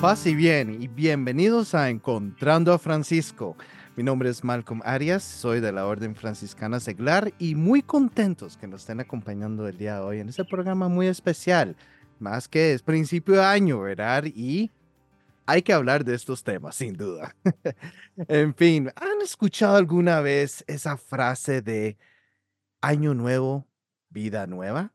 Paz y bien y bienvenidos a Encontrando a Francisco. Mi nombre es Malcolm Arias, soy de la Orden Franciscana Seglar y muy contentos que nos estén acompañando el día de hoy en este programa muy especial. Más que es principio de año, ¿verdad? Y hay que hablar de estos temas, sin duda. en fin, ¿han escuchado alguna vez esa frase de año nuevo, vida nueva?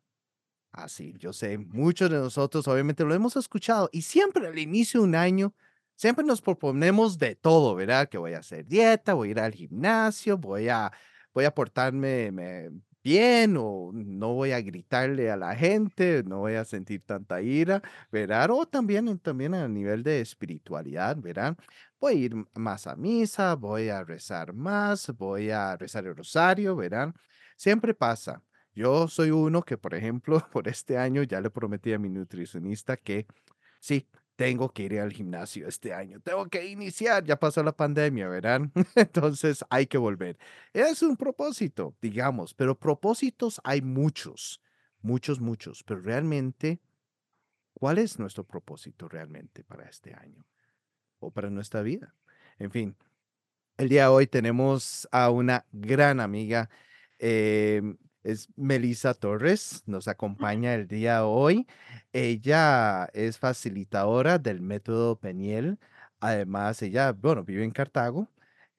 Así, yo sé, muchos de nosotros obviamente lo hemos escuchado y siempre al inicio de un año, siempre nos proponemos de todo, ¿verdad? Que voy a hacer dieta, voy a ir al gimnasio, voy a, voy a portarme bien o no voy a gritarle a la gente, no voy a sentir tanta ira, ¿verdad? O también, también a nivel de espiritualidad, ¿verdad? Voy a ir más a misa, voy a rezar más, voy a rezar el rosario, ¿verdad? Siempre pasa. Yo soy uno que, por ejemplo, por este año ya le prometí a mi nutricionista que sí, tengo que ir al gimnasio este año, tengo que iniciar, ya pasó la pandemia, ¿verdad? Entonces hay que volver. Es un propósito, digamos, pero propósitos hay muchos, muchos, muchos, pero realmente, ¿cuál es nuestro propósito realmente para este año o para nuestra vida? En fin, el día de hoy tenemos a una gran amiga. Em, es Melissa Torres, nos acompaña el día de hoy. Ella es facilitadora del método Peniel. Además, ella, bueno, vive en Cartago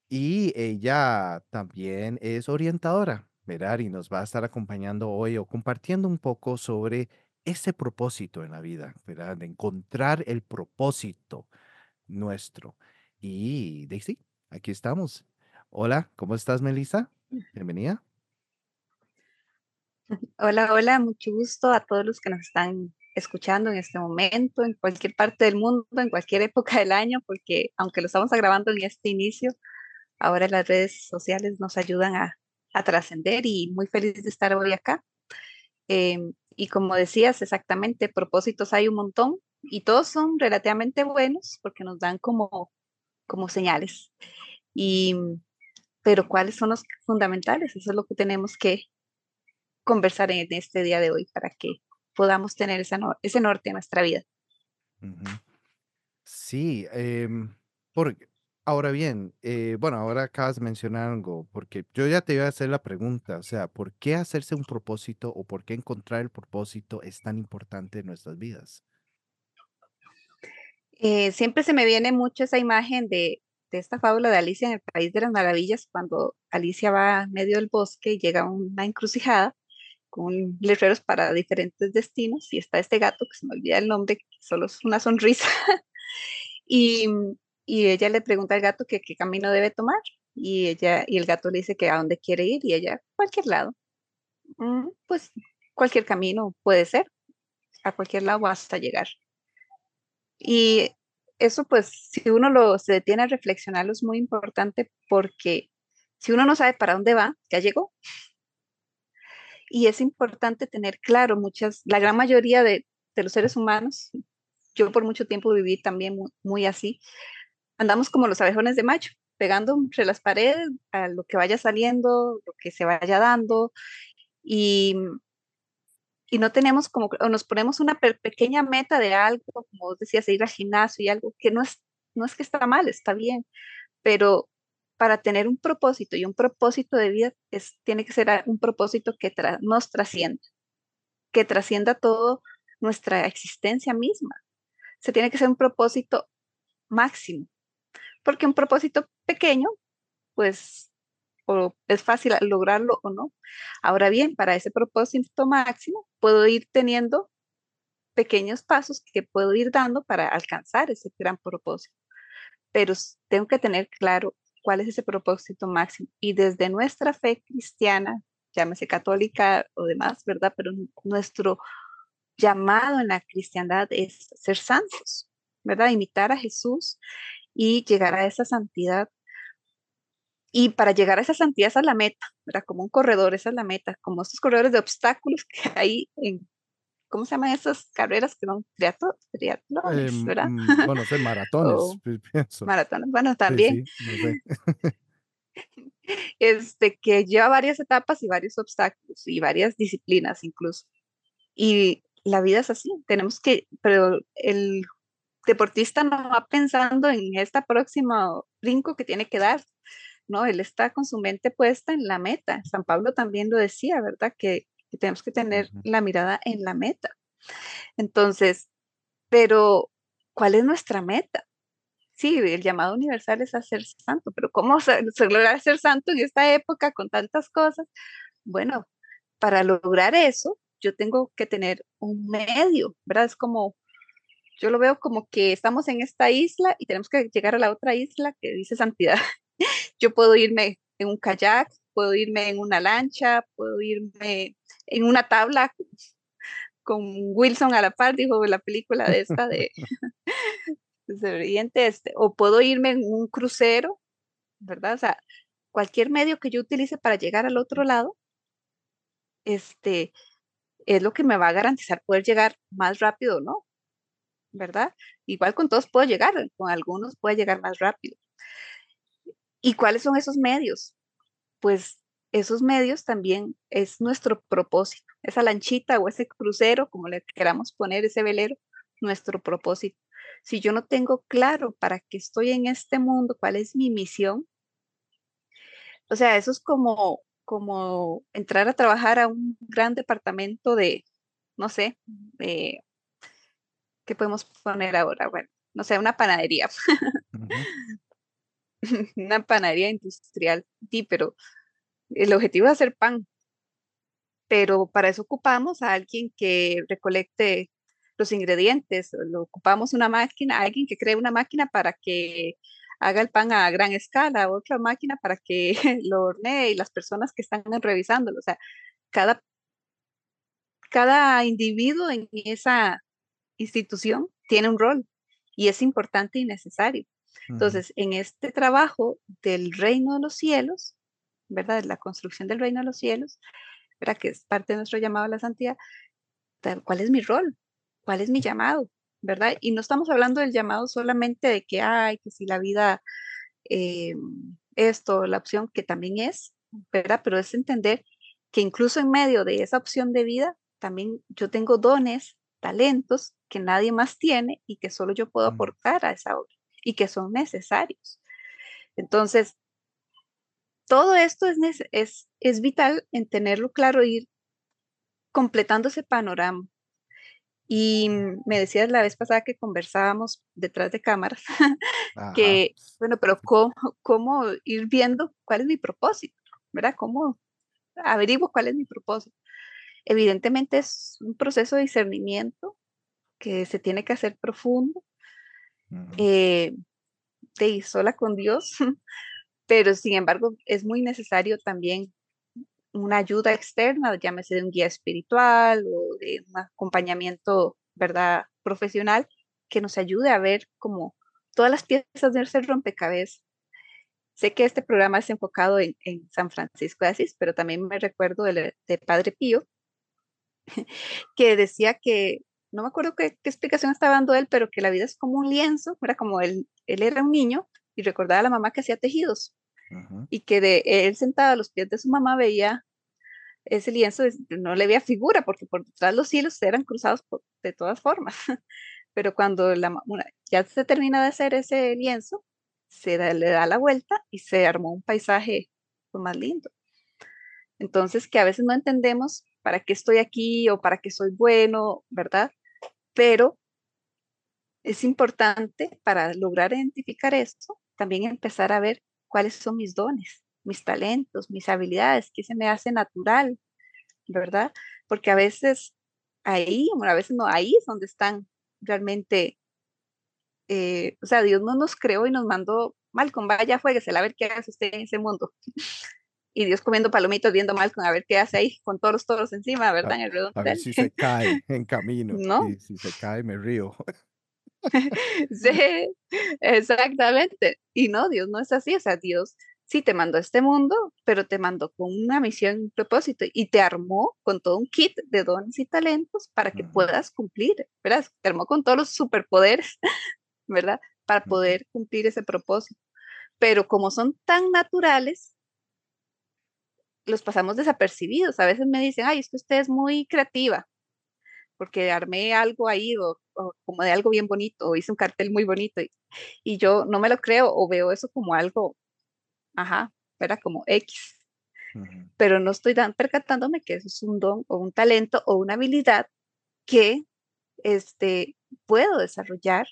y ella también es orientadora, ¿verdad? Y nos va a estar acompañando hoy o compartiendo un poco sobre ese propósito en la vida, ¿verdad? De encontrar el propósito nuestro. Y Daisy, aquí estamos. Hola, ¿cómo estás, Melissa? Bienvenida. Hola, hola, mucho gusto a todos los que nos están escuchando en este momento, en cualquier parte del mundo, en cualquier época del año, porque aunque lo estamos grabando en este inicio, ahora las redes sociales nos ayudan a, trascender y muy feliz de estar hoy acá. Em, y como decías, exactamente, propósitos hay un montón y todos son relativamente buenos porque nos dan como, como señales. Y, pero ¿cuáles son los fundamentales? Eso es lo que tenemos que, conversar en este día de hoy para que podamos tener esa ese norte en nuestra vida. Sí, em, porque, ahora bien, eh, bueno, ahora acabas de mencionar algo, porque yo ya te iba a hacer la pregunta, o sea, ¿por qué hacerse un propósito o por qué encontrar el propósito es tan importante en nuestras vidas? Eh, siempre se me viene mucho esa imagen de, de esta fábula de Alicia en el País de las Maravillas, cuando Alicia va a medio del bosque y llega a una encrucijada con letreros para diferentes destinos y está este gato que se me olvida el nombre, que solo es una sonrisa. y, y, ella le pregunta al gato que qué camino debe tomar y ella y el gato le dice que a dónde quiere ir y ella cualquier lado. Mm, pues cualquier camino puede ser, a cualquier lado hasta llegar. Y eso pues si uno lo se detiene a reflexionarlo es muy importante porque si uno no sabe para dónde va, ya llegó, y es importante tener claro, muchas, la gran mayoría de, los seres humanos, yo por mucho tiempo viví también muy, así, andamos como los abejones de macho, pegando entre las paredes a lo que vaya saliendo, lo que se vaya dando, y, y no tenemos como, o nos ponemos una pequeña meta de algo, como vos decías, ir al gimnasio y algo que no es, no es que está mal, está bien, pero para tener un propósito y un propósito de vida tiene que ser un propósito que nos trascienda, que trascienda todo nuestra existencia misma. Se tiene que ser un propósito máximo, porque un propósito pequeño, pues es fácil lograrlo o no. Ahora bien, para ese propósito máximo, puedo ir teniendo pequeños pasos que puedo ir dando para alcanzar ese gran propósito. Pero tengo que tener claro cuál es ese propósito máximo. Y desde nuestra fe cristiana, llámese católica o demás, ¿verdad? Pero nuestro llamado en la cristiandad es ser santos, ¿verdad? Imitar a Jesús y llegar a esa santidad. Y para llegar a esa santidad, esa es la meta, ¿verdad? Como un corredor, esa es la meta, como estos corredores de obstáculos que hay en, ¿cómo se llaman esas carreras que son triatlones, em, verdad? Mm, bueno, son maratones, pienso. Maratones, bueno, también. este, que lleva varias etapas y varios obstáculos y varias disciplinas incluso. Y la vida es así, tenemos que, pero el deportista no va pensando en esta próxima brinco que tiene que dar, ¿no? Él está con su mente puesta en la meta. San Pablo también lo decía, ¿verdad? Que, tenemos que tener la mirada en la meta. Entonces, pero, ¿cuál es nuestra meta? Sí, el llamado universal es a ser santo, pero ¿cómo se, logra ser santo en esta época con tantas cosas? Bueno, para lograr eso, yo tengo que tener un medio, ¿verdad? Es como, yo lo veo como que estamos en esta isla y tenemos que llegar a la otra isla que dice santidad. Yo puedo irme en un kayak, puedo irme en una lancha, puedo irme en una tabla con Wilson a la par, dijo la película de esta de Oriente Este, o puedo irme en un crucero, ¿verdad? O sea, cualquier medio que yo utilice para llegar al otro lado, este, es lo que me va a garantizar poder llegar más rápido, ¿no? ¿Verdad? Igual con todos puedo llegar, con algunos puedo llegar más rápido. ¿Y cuáles son esos medios? Pues esos medios también es nuestro propósito, esa lanchita o ese crucero, como le queramos poner, ese velero, nuestro propósito. Si yo no tengo claro para qué estoy en este mundo, cuál es mi misión, o sea, eso es como, como entrar a trabajar a un gran departamento de, no sé, ¿qué podemos poner ahora? Bueno, no sé, una panadería. una panadería industrial, sí, pero el objetivo es hacer pan. Pero para eso ocupamos a alguien que recolecte los ingredientes, ocupamos una máquina, alguien que cree una máquina para que haga el pan a gran escala, otra máquina para que lo hornee y las personas que están revisándolo. O sea, cada, cada individuo en esa institución tiene un rol y es importante y necesario. Entonces, en este trabajo del reino de los cielos, ¿verdad? La construcción del reino de los cielos, ¿verdad? Que es parte de nuestro llamado a la santidad. ¿Cuál es mi rol? ¿Cuál es mi llamado? ¿Verdad? Y no estamos hablando del llamado solamente de que, hay, que si la vida, eh, esto, la opción que también es, ¿verdad? Pero es entender que incluso en medio de esa opción de vida, también yo tengo dones, talentos que nadie más tiene y que solo yo puedo aportar a esa obra y que son necesarios. Entonces, todo esto es, es, es vital en tenerlo claro, ir completando ese panorama. Y me decías la vez pasada que conversábamos detrás de cámaras, que, bueno, pero ¿cómo, ¿cómo, ir viendo cuál es mi propósito? ¿Verdad? ¿Cómo averiguo cuál es mi propósito? Evidentemente es un proceso de discernimiento que se tiene que hacer profundo, eh, de sola con Dios, pero sin embargo es muy necesario también una ayuda externa, llámese de un guía espiritual o de un acompañamiento, ¿verdad?, profesional, que nos ayude a ver como todas las piezas de ese rompecabezas. Sé que este programa es enfocado en, San Francisco de Asís, pero también me recuerdo del de Padre Pío, que decía que no me acuerdo qué, explicación estaba dando él, pero que la vida es como un lienzo, era como él, él era un niño y recordaba a la mamá que hacía tejidos y que de él sentado a los pies de su mamá veía ese lienzo, no le veía figura porque por detrás los hilos eran cruzados de todas formas, pero cuando la, ya se termina de hacer ese lienzo, se le da la vuelta y se armó un paisaje pues, más lindo. Entonces, que a veces no entendemos para qué estoy aquí o para qué soy bueno, ¿verdad? Pero es importante para lograr identificar esto, también empezar a ver cuáles son mis dones, mis talentos, mis habilidades, qué se me hace natural, ¿verdad? Porque a veces ahí, bueno, a veces no, ahí es donde están realmente, eh, o sea, Dios no nos creó y nos mandó, Malcolm, vaya, jueguese, a ver qué hace usted en ese mundo. Y Dios comiendo palomitos, viendo Malcolm, a ver qué hace ahí con todos los toros encima, ¿verdad? A, en el redondo. A ver si se cae en camino. ¿No? Y si se cae, me río. sí, exactamente. Y no, Dios no es así. O sea, Dios sí te mandó a este mundo, pero te mandó con una misión, un propósito y te armó con todo un kit de dones y talentos para que puedas cumplir, ¿verdad? Te armó con todos los superpoderes, ¿verdad? Para poder cumplir ese propósito. Pero como son tan naturales, los pasamos desapercibidos. A veces me dicen, ay, es que usted es muy creativa. porque armé algo ahí o, como de algo bien bonito, o hice un cartel muy bonito y, yo no me lo creo o veo eso como algo, ajá, era como X. Pero no estoy dan, percatándome que eso es un don o un talento o una habilidad que este, puedo desarrollar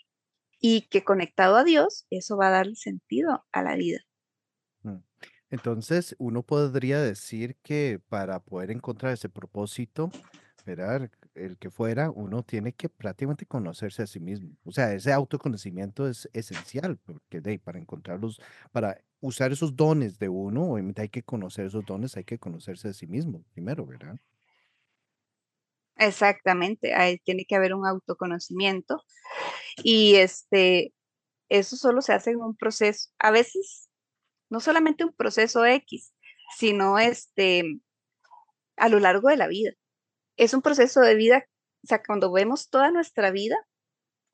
y que conectado a Dios, eso va a darle sentido a la vida. Entonces, uno podría decir que para poder encontrar ese propósito. El que fuera, uno tiene que prácticamente conocerse a sí mismo. O sea, ese autoconocimiento es esencial, porque de, para encontrarlos, para usar esos dones de uno, obviamente hay que conocer esos dones, hay que conocerse a sí mismo primero, ¿verdad? Exactamente, ahí tiene que haber un autoconocimiento y este, eso solo se hace en un proceso. A veces no solamente un proceso X, sino este, a lo largo de la vida. Es un proceso de vida, o sea, cuando vemos toda nuestra vida,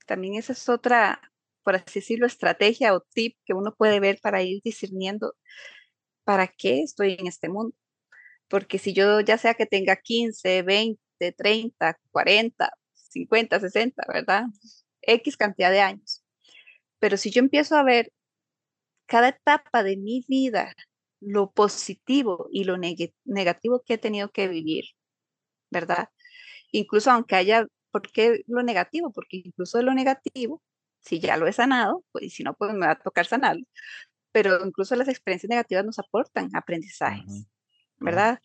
también esa es otra, por así decirlo, estrategia o tip que uno puede ver para ir discerniendo para qué estoy en este mundo. Porque si yo ya sea que tenga 15, 20, 30, 40, 50, 60, ¿verdad? X cantidad de años. Pero si yo empiezo a ver cada etapa de mi vida, lo positivo y lo negativo que he tenido que vivir, ¿verdad? Incluso aunque haya, ¿por qué lo negativo? Porque incluso lo negativo, si ya lo he sanado, pues si no, pues me va a tocar sanarlo. Pero incluso las experiencias negativas nos aportan aprendizajes, ¿verdad?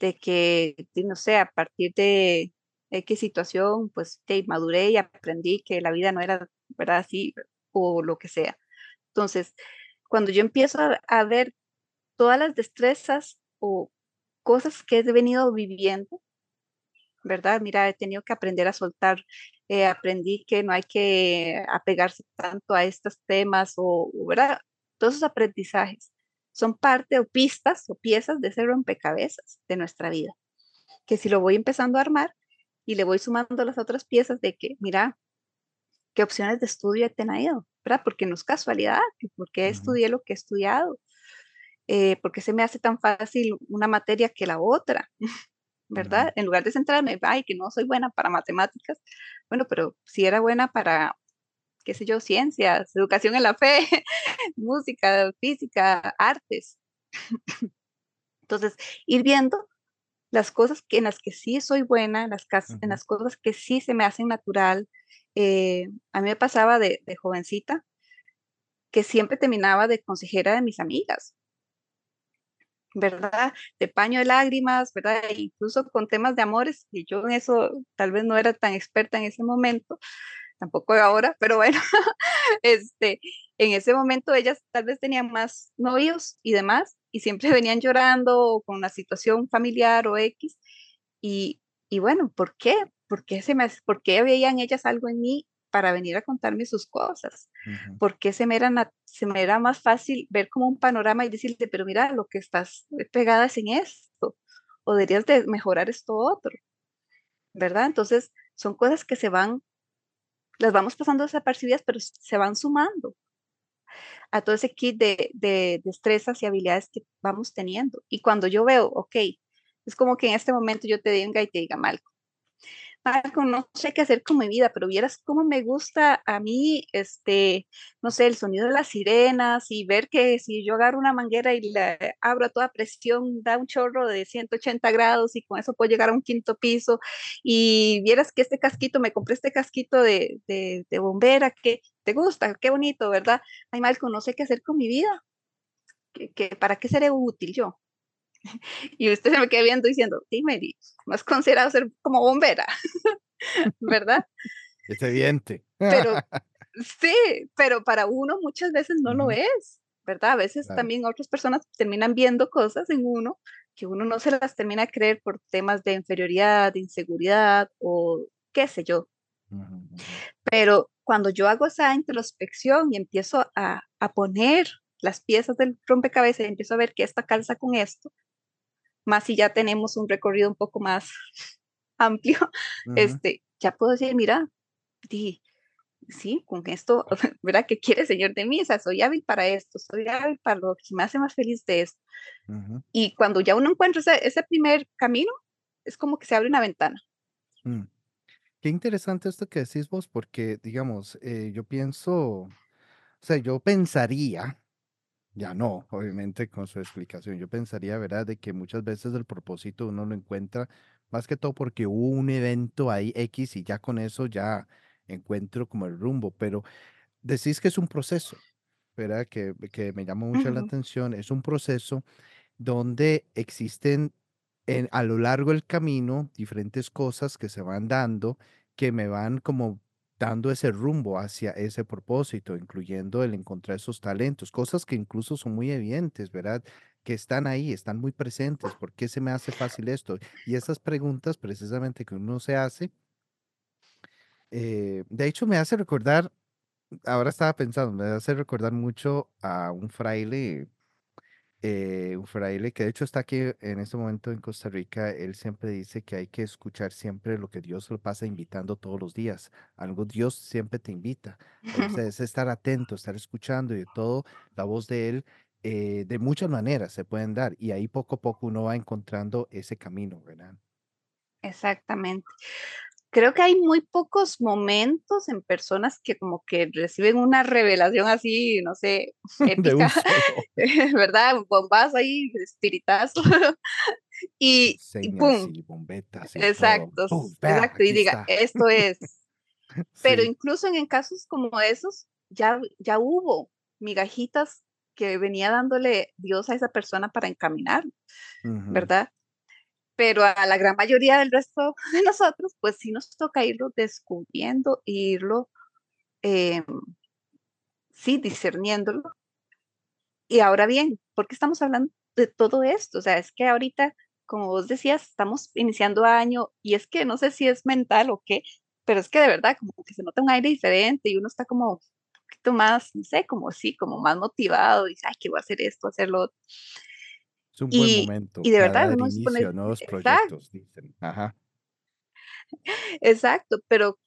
De que, no sé, a partir de qué situación, pues te maduré y aprendí que la vida no era, ¿verdad? Así, o lo que sea. Entonces, cuando yo empiezo a, ver todas las destrezas o cosas que he venido viviendo, ¿verdad? Mira, he tenido que aprender a soltar, eh, aprendí que no hay que apegarse tanto a estos temas o, ¿verdad? Todos esos aprendizajes son parte o pistas o piezas de ese rompecabezas de nuestra vida, que si lo voy empezando a armar y le voy sumando las otras piezas de que, mira, qué opciones de estudio he tenido, ¿verdad? Porque no es casualidad, porque estudié lo que he estudiado, eh, porque se me hace tan fácil una materia que la otra, ¿verdad? En lugar de centrarme, ay, que no soy buena para matemáticas, bueno, pero si era buena para, qué sé yo, ciencias, educación en la fe, música, física, artes. Entonces, ir viendo las cosas que, en las que sí soy buena, las, en las cosas que sí se me hacen natural, eh, a mí me pasaba de, jovencita que siempre terminaba de consejera de mis amigas, ¿verdad? De paño de lágrimas, ¿verdad? E incluso con temas de amores, y yo en eso tal vez no era tan experta en ese momento, tampoco ahora, pero bueno, este, en ese momento ellas tal vez tenían más novios y demás, y siempre venían llorando con una situación familiar o X, y, y bueno, ¿por qué? ¿Por qué, se me, ¿por qué veían ellas algo en mí para venir a contarme sus cosas? ¿Por qué se me, era, se me era más fácil ver como un panorama y decirte, pero mira, lo que estás pegada es en esto, o deberías de mejorar esto otro, ¿verdad? Entonces, son cosas que se van, las vamos pasando desapercibidas, pero se van sumando a todo ese kit de, de destrezas y habilidades que vamos teniendo. Y cuando yo veo, ok, es como que en este momento yo te diga y te diga, Malco, Marco, no sé qué hacer con mi vida, pero vieras cómo me gusta a mí, este, no sé, el sonido de las sirenas y ver que si yo agarro una manguera y la abro a toda presión, da un chorro de 180 grados y con eso puedo llegar a un quinto piso. Y vieras que este casquito, me compré este casquito de, de, bombera, que te gusta, qué bonito, ¿verdad? Ay, Marco, no sé qué hacer con mi vida. ¿Qué, para qué seré útil yo? Y usted se me queda viendo diciendo, sí, Mary, más considerado ser como bombera, ¿verdad? Es evidente. Pero sí, pero para uno muchas veces no lo es, ¿verdad? A veces también otras personas terminan viendo cosas en uno que uno no se las termina a creer por temas de inferioridad, de inseguridad o qué sé yo. Pero cuando yo hago esa introspección y empiezo a, a poner las piezas del rompecabezas y empiezo a ver que esta calza con esto, más si ya tenemos un recorrido un poco más amplio, este, ya puedo decir, mira, sí, con esto, ¿verdad? ¿Qué quiere Señor de mí? O sea, soy hábil para esto, soy hábil para lo que me hace más feliz de esto. Y cuando ya uno encuentra ese, ese, primer camino, es como que se abre una ventana. Mm. qué interesante esto que decís vos, porque, digamos, eh, yo pienso, o sea, yo pensaría, ya no, obviamente con su explicación, yo pensaría, ¿verdad?, de que muchas veces el propósito uno lo encuentra más que todo porque hubo un evento ahí X y ya con eso ya encuentro como el rumbo, pero decís que es un proceso, ¿verdad? Que, que me llama mucho la Ujú. atención, es un proceso donde existen en, a lo largo del camino diferentes cosas que se van dando, que me van como dando ese rumbo hacia ese propósito, incluyendo el encontrar esos talentos, cosas que incluso son muy evidentes, ¿verdad? Que están ahí, están muy presentes. ¿Por qué se me hace fácil esto? Y esas preguntas precisamente que uno se hace, eh, de hecho me hace recordar, ahora estaba pensando, me hace recordar mucho a un fraile eh, un fraile que de hecho está aquí en este momento en Costa Rica, él siempre dice que hay que escuchar siempre lo que Dios lo pasa invitando todos los días. Algo Dios siempre te invita. Sea, es estar atento, estar escuchando y de todo, la voz de Él, eh, de muchas maneras se pueden dar y ahí poco a poco uno va encontrando ese camino, ¿verdad? Exactamente. Creo que hay muy pocos momentos en personas que como que reciben una revelación así, no sé, épica. ¿verdad? Bombazo ahí, espiritazo, y, y pum, y bombetas y exacto, exacto, y diga, está. esto es. Pero Sí. incluso en, en casos como esos, ya, ya hubo migajitas que venía dándole Dios a esa persona para encaminar, Ujú, ¿verdad? Pero a la gran mayoría del resto de nosotros, pues sí nos toca irlo descubriendo e irlo, eh, sí, discerniéndolo. Y ahora bien, ¿por qué estamos hablando de todo esto? O sea, es que ahorita, como vos decías, estamos iniciando año y es que no sé si es mental o qué, pero es que de verdad, como que se nota un aire diferente y uno está como un poquito más, no sé, como sí, como más motivado, y ay, que voy a hacer esto, hacerlo otro. Es un buen Y, momento y de verdad, dar uno se inicio pone, a nuevos exacto, dicen. Ajá. exacto, pero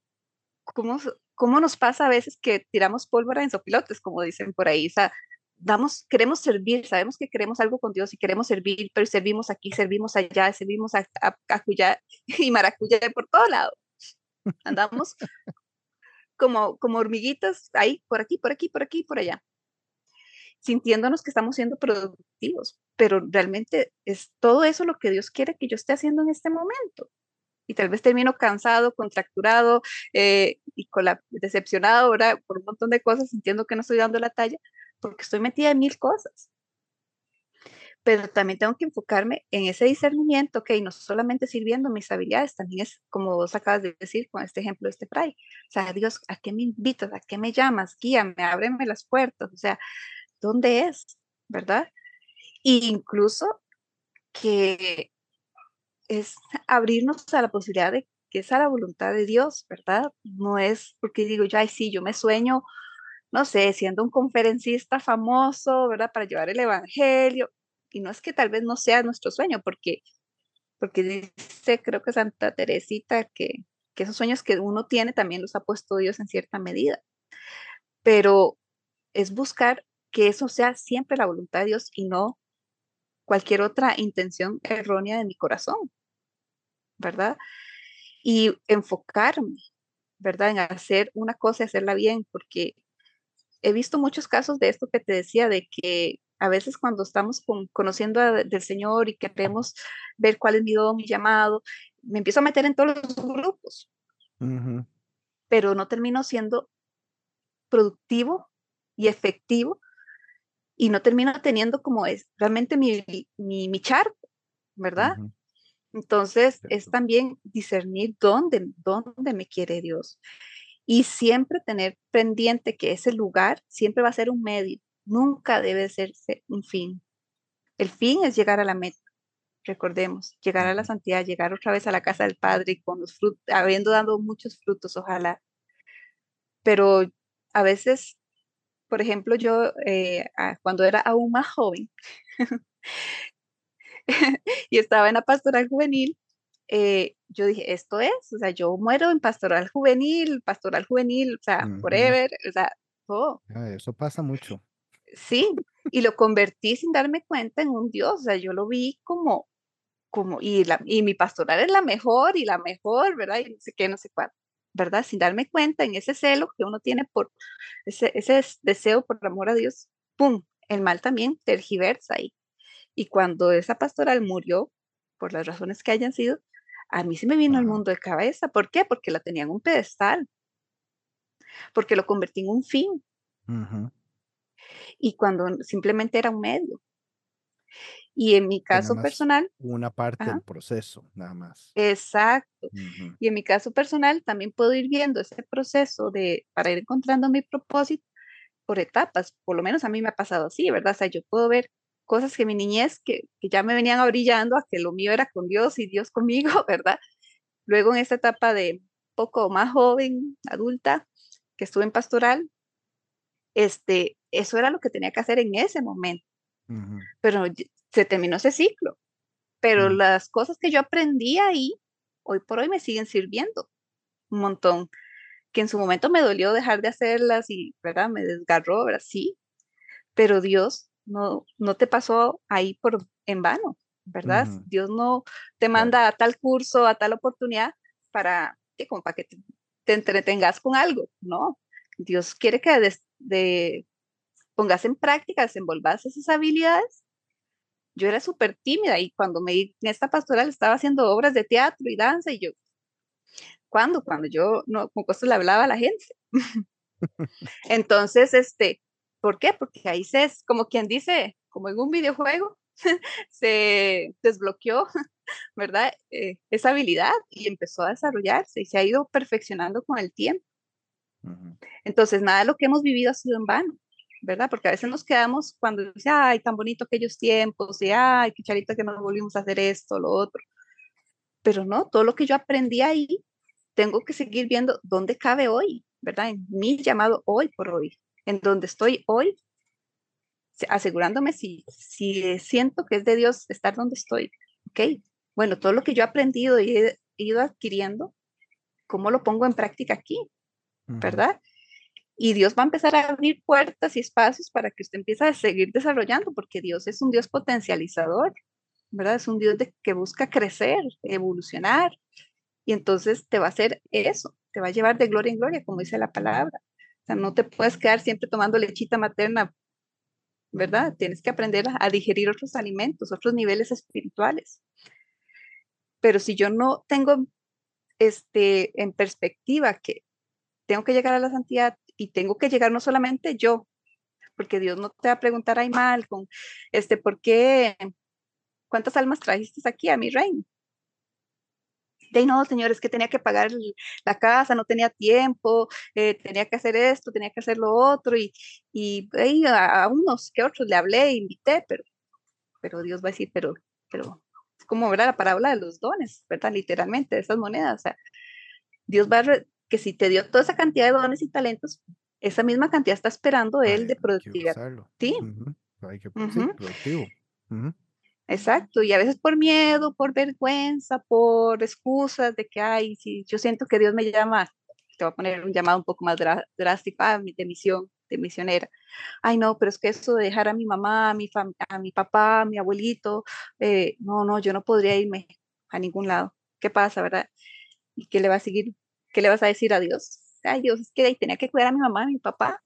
¿Cómo, cómo nos pasa a veces que tiramos pólvora en sopilotes, como dicen por ahí? O sea, damos, queremos servir, sabemos que queremos algo con Dios y queremos servir, pero servimos aquí, servimos allá, servimos a, a, acullá y maracuyá por todo lado. Andamos como, como hormiguitas ahí, por aquí, por aquí, por aquí, por allá, sintiéndonos que estamos siendo productivos, pero realmente es todo eso lo que Dios quiere que yo esté haciendo en este momento. y tal vez termino cansado, contracturado eh, y con la, decepcionado ahora por un montón de cosas, sintiendo que no estoy dando la talla, porque estoy metida en mil cosas. Pero también tengo que enfocarme en ese discernimiento, ok, no solamente sirviendo mis habilidades, también es como vos acabas de decir con este ejemplo de este fray. O sea, Dios, ¿a qué me invitas? ¿A qué me llamas? Guíame, ábreme las puertas. O sea, ¿dónde es? ¿Verdad? E incluso que es abrirnos a la posibilidad de que es a la voluntad de Dios, ¿verdad? No es porque digo, ya, sí, yo me sueño, no sé, siendo un conferencista famoso, ¿verdad? Para llevar el evangelio. Y no es que tal vez no sea nuestro sueño, porque, porque dice, creo que Santa Teresita, que, que esos sueños que uno tiene también los ha puesto Dios en cierta medida. Pero es buscar que eso sea siempre la voluntad de Dios y no cualquier otra intención errónea de mi corazón, ¿verdad? y enfocarme, ¿verdad? En hacer una cosa y hacerla bien, porque he visto muchos casos de esto que te decía, de que a veces cuando estamos con, conociendo a, del Señor y queremos ver cuál es mi don, mi llamado, me empiezo a meter en todos los grupos, Ujú, pero no termino siendo productivo y efectivo y no termino teniendo como es realmente mi, mi, mi charco, ¿verdad? Entonces es también discernir dónde, dónde me quiere Dios y siempre tener pendiente que ese lugar siempre va a ser un medio, nunca debe ser un fin. El fin es llegar a la meta, recordemos, llegar a la santidad, llegar otra vez a la casa del Padre con los frutos, habiendo dado muchos frutos, ojalá. Pero a veces, por ejemplo, yo eh, cuando era aún más joven y estaba en la pastoral juvenil, eh, yo dije, esto es, o sea, yo muero en pastoral juvenil, pastoral juvenil, o sea, forever, o sea, todo. Ah, eso pasa mucho. Sí, y lo convertí sin darme cuenta en un Dios, o sea, yo lo vi como, como, y, la, y mi pastoral es la mejor y la mejor, ¿verdad? Y no sé qué, no sé cuál. ¿Verdad? Sin darme cuenta en ese celo que uno tiene por ese, ese deseo por amor a Dios, ¡pum! El mal también tergiversa ahí. Y cuando esa pastoral murió, por las razones que hayan sido, a mí se me vino el mundo de cabeza. ¿Por qué? Porque la tenía en un pedestal. Porque lo convertí en un fin. Y cuando simplemente era un medio. Y en mi caso personal. Una parte del proceso, nada más. Exacto. Y en mi caso personal también puedo ir viendo ese proceso de, para ir encontrando mi propósito por etapas. Por lo menos a mí me ha pasado así, ¿verdad? O sea, yo puedo ver cosas que mi niñez, que, que ya me venían brillando a que lo mío era con Dios y Dios conmigo, ¿verdad? Luego en esta etapa de poco más joven, adulta, que estuve en pastoral, este, eso era lo que tenía que hacer en ese momento. Pero se terminó ese ciclo. Pero mm. las cosas que yo aprendí ahí, hoy por hoy me siguen sirviendo un montón. Que en su momento me dolió dejar de hacerlas y, ¿verdad? Me desgarró, ¿verdad? Sí. Pero Dios no, no te pasó ahí por en vano, ¿verdad? Dios no te manda a tal curso, a tal oportunidad para que como para que te, entretengas con algo, no. Dios quiere que de, pongas en práctica, desenvolvas esas habilidades. Yo era súper tímida y cuando me en esta pastoral estaba haciendo obras de teatro y danza y yo, ¿cuándo? Cuando yo no, con cosas le hablaba a la gente. Entonces, este, ¿Por qué? Porque ahí se, como quien dice, como en un videojuego, se desbloqueó, ¿verdad? Eh, esa habilidad y empezó a desarrollarse y se ha ido perfeccionando con el tiempo. Entonces, nada de lo que hemos vivido ha sido en vano, ¿verdad? Porque a veces nos quedamos cuando dice, ay, tan bonito aquellos tiempos, y ay, qué charita que nos volvimos a hacer esto, lo otro. Pero no, todo lo que yo aprendí ahí, tengo que seguir viendo dónde cabe hoy, ¿verdad? En mi llamado hoy por hoy, en donde estoy hoy, asegurándome si, si siento que es de Dios estar donde estoy. ¿Ok? Bueno, todo lo que yo he aprendido y he, ido adquiriendo, ¿cómo lo pongo en práctica aquí? ¿Verdad? Y Dios va a empezar a abrir puertas y espacios para que usted empiece a seguir desarrollando, porque Dios es un Dios potencializador, ¿verdad? Es un Dios que busca crecer, evolucionar, y entonces te va a hacer eso, te va a llevar de gloria en gloria, como dice la palabra no te puedes quedar siempre tomando lechita materna, ¿verdad? Tienes que aprender a, digerir otros alimentos, otros niveles espirituales. Pero si yo no tengo este, en perspectiva que tengo que llegar a la santidad y tengo que llegar no solamente yo, porque Dios no te va a preguntar, ay, mal, con, este, ¿por qué? ¿Cuántas almas trajiste aquí a mi reino? de no, señores, que tenía que pagar la casa, no tenía tiempo, eh, tenía que hacer esto, tenía que hacer lo otro, y, y a, unos que otros le hablé, invité, pero, pero Dios va a decir, pero, pero, es como, ¿verdad? La parábola de los dones, ¿verdad? Literalmente, de esas monedas, o sea, Dios va a, que si te dio toda esa cantidad de dones y talentos, esa misma cantidad está esperando Él de productividad. Sí. Hay que, productivo. Exacto, y a veces por miedo, por vergüenza, por excusas de que, ay, si yo siento que Dios me llama, te voy a poner un llamado un poco más drástico, ah, de misión, de misionera. Ay, no, pero es que eso de dejar a mi mamá, a mi, a mi papá, a mi abuelito, eh, no, no, yo no podría irme a ningún lado. ¿Qué pasa, verdad? ¿Y qué le va a seguir? ¿Qué le vas a decir a Dios? Ay, Dios, es que ahí tenía que cuidar a mi mamá, a mi papá.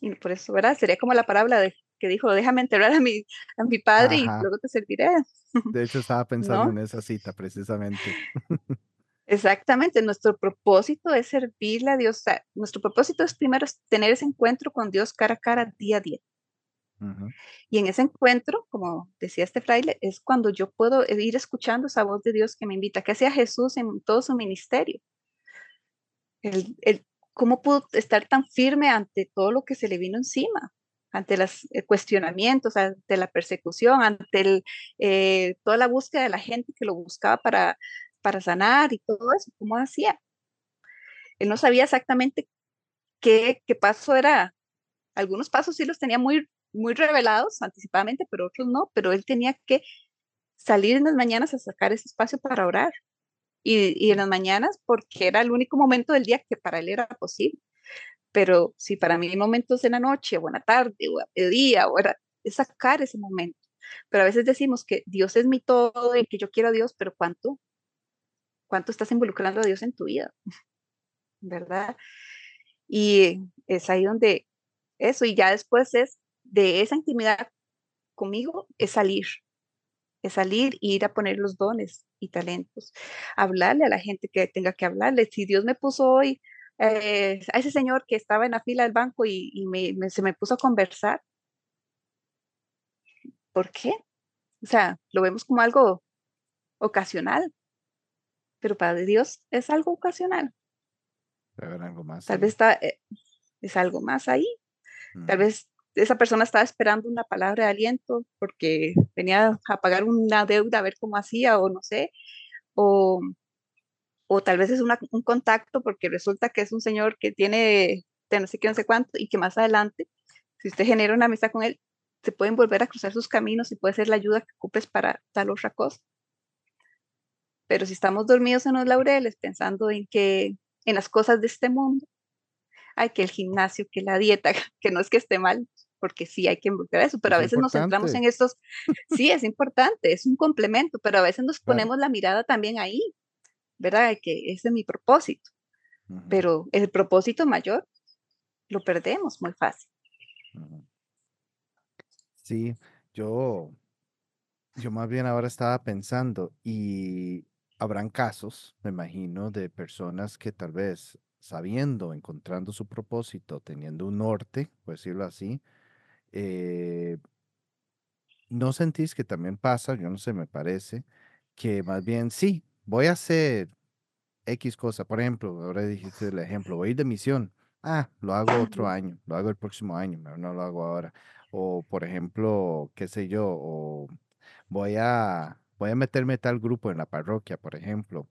Y por eso, ¿verdad? Sería como la parábola de que dijo, déjame enterrar a mi, a mi padre y luego te serviré. De hecho, estaba pensando en esa cita precisamente. Exactamente, nuestro propósito es servirle a Dios. nuestro propósito es primero tener ese encuentro con Dios cara a cara, día a día. Y en ese encuentro, como decía este fraile, es cuando yo puedo ir escuchando esa voz de Dios que me invita, que hacía Jesús en todo su ministerio. El, el, ¿Cómo pudo estar tan firme ante todo lo que se le vino encima? ante los eh, cuestionamientos, ante la persecución, ante eh, toda la búsqueda de la gente que lo buscaba para, para sanar y todo eso, ¿cómo hacía? Él no sabía exactamente qué, qué paso era. Algunos pasos sí los tenía muy, muy revelados anticipadamente, pero otros no, pero él tenía que salir en las mañanas a sacar ese espacio para orar. Y, y en las mañanas porque era el único momento del día que para él era posible pero si para mí hay momentos en la noche, o en la tarde, o a mediodía, o era, es sacar ese momento. Pero a veces decimos que Dios es mi todo y que yo quiero a Dios, pero ¿cuánto? cuánto estás involucrando a Dios en tu vida, ¿verdad? Y es ahí donde eso, y ya después es de esa intimidad conmigo, es salir, es salir e ir a poner los dones y talentos, hablarle a la gente que tenga que hablarle. Si Dios me puso hoy eh, a ese señor que estaba en la fila del banco y, se me puso a conversar, ¿por qué? O sea, lo vemos como algo ocasional, pero para Dios es algo ocasional. algo más. Tal vez está, eh, es algo más ahí. Tal vez esa persona estaba esperando una palabra de aliento porque venía a pagar una deuda a ver cómo hacía o no sé, o, o tal vez es un contacto porque resulta que es un señor que tiene de no sé qué, no sé cuánto y que más adelante, si usted genera una amistad con él, se pueden volver a cruzar sus caminos y puede ser la ayuda que ocupes para tal otra cosa. Pero si estamos dormidos en los laureles pensando en que en las cosas de este mundo, hay que el gimnasio, que la dieta, que no es que esté mal, porque sí hay que involucrar eso, pero a veces nos centramos en estos, sí, es importante, es un complemento, pero a veces nos ponemos la mirada también ahí, ¿verdad? Que ese es mi propósito, pero el propósito mayor lo perdemos muy fácil. Sí, yo, yo más bien ahora estaba pensando y habrán casos, me imagino, de personas que tal vez sabiendo, encontrando su propósito, teniendo un norte, por decirlo así, eh, ¿no sentís que también pasa, yo no sé, me parece, que más bien sí, voy a hacer X cosa, por ejemplo, ahora dijiste el ejemplo, voy a ir de misión, ah, lo hago otro año, lo hago el próximo año, no lo hago ahora, o por ejemplo, qué sé yo, o voy a, voy a meterme tal grupo en la parroquia, por ejemplo,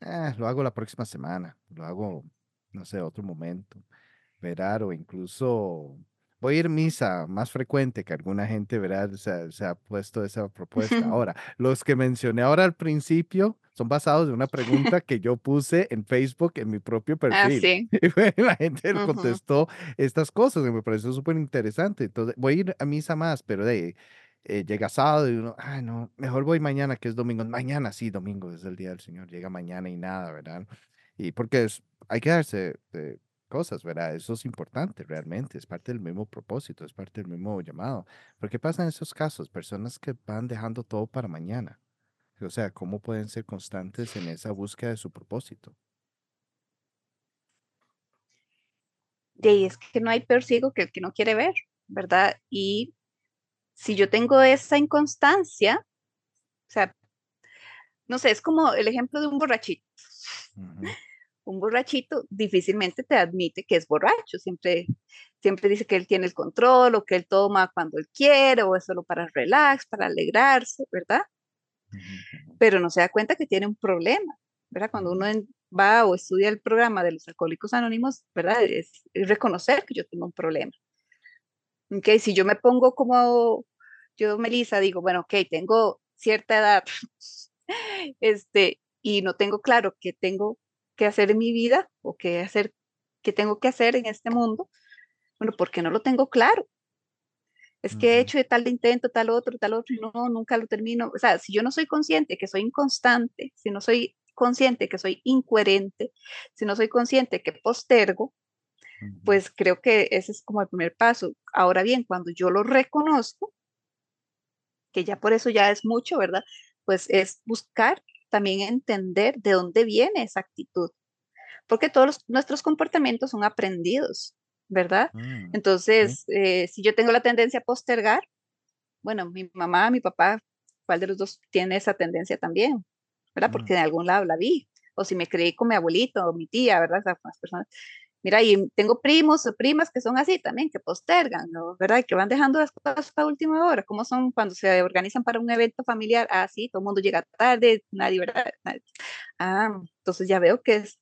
ah, lo hago la próxima semana, lo hago, no sé, otro momento, verá, o incluso voy a ir misa más frecuente que alguna gente, ¿verdad? Se, ha puesto esa propuesta. Ahora, los que mencioné ahora al principio son basados en una pregunta que yo puse en Facebook en mi propio ah, perfil. Y la gente contestó estas cosas y me pareció súper interesante. Entonces, voy a ir a misa más, pero de, eh, llega sábado y uno, ay, no, mejor voy mañana que es domingo. Mañana sí, domingo es el día del Señor. Llega mañana y nada, ¿verdad? Y porque es, hay que darse cosas, ¿verdad? Eso es importante realmente, es parte del mismo propósito, es parte del mismo llamado. Pero ¿qué pasa en esos casos? Personas que van dejando todo para mañana. O sea, ¿cómo pueden ser constantes en esa búsqueda de su propósito? Y es que no hay peor ciego que el que no quiere ver, ¿verdad? Y si yo tengo esa inconstancia, o sea, no sé, es como el ejemplo de un borrachito un borrachito difícilmente te admite que es borracho, siempre, siempre dice que él tiene el control o que él toma cuando él quiere o es solo para relax, para alegrarse, ¿verdad? Pero no se da cuenta que tiene un problema, ¿verdad? Cuando uno va o estudia el programa de los alcohólicos anónimos, ¿verdad? Es, reconocer que yo tengo un problema. Ok, si yo me pongo como yo, Melissa, digo, bueno, ok, tengo cierta edad, este, y no tengo claro que tengo que hacer en mi vida o qué hacer, qué tengo que hacer en este mundo, bueno, porque no lo tengo claro. Es que he hecho de tal intento, tal otro, tal otro, y no, nunca lo termino. O sea, si yo no soy consciente que soy inconstante, si no soy consciente que soy incoherente, si no soy consciente que postergo, pues creo que ese es como el primer paso. Ahora bien, cuando yo lo reconozco, que ya por eso ya es mucho, ¿verdad? Pues es buscar también entender de dónde viene esa actitud, porque todos nuestros comportamientos son aprendidos, ¿verdad? Mm, Entonces, eh, si yo tengo la tendencia a postergar, bueno, mi mamá, mi papá, ¿cuál de los dos tiene esa tendencia también? ¿Verdad? Porque mm. de algún lado la vi. O si me creí con mi abuelito o mi tía, ¿verdad? O sea, personas Mira, y tengo primos o primas que son así también, que postergan, ¿no? ¿verdad? Y que van dejando las cosas a última hora. ¿Cómo son cuando se organizan para un evento familiar? Ah, sí, todo el mundo llega tarde, nadie, ¿verdad? Ah, entonces ya veo que es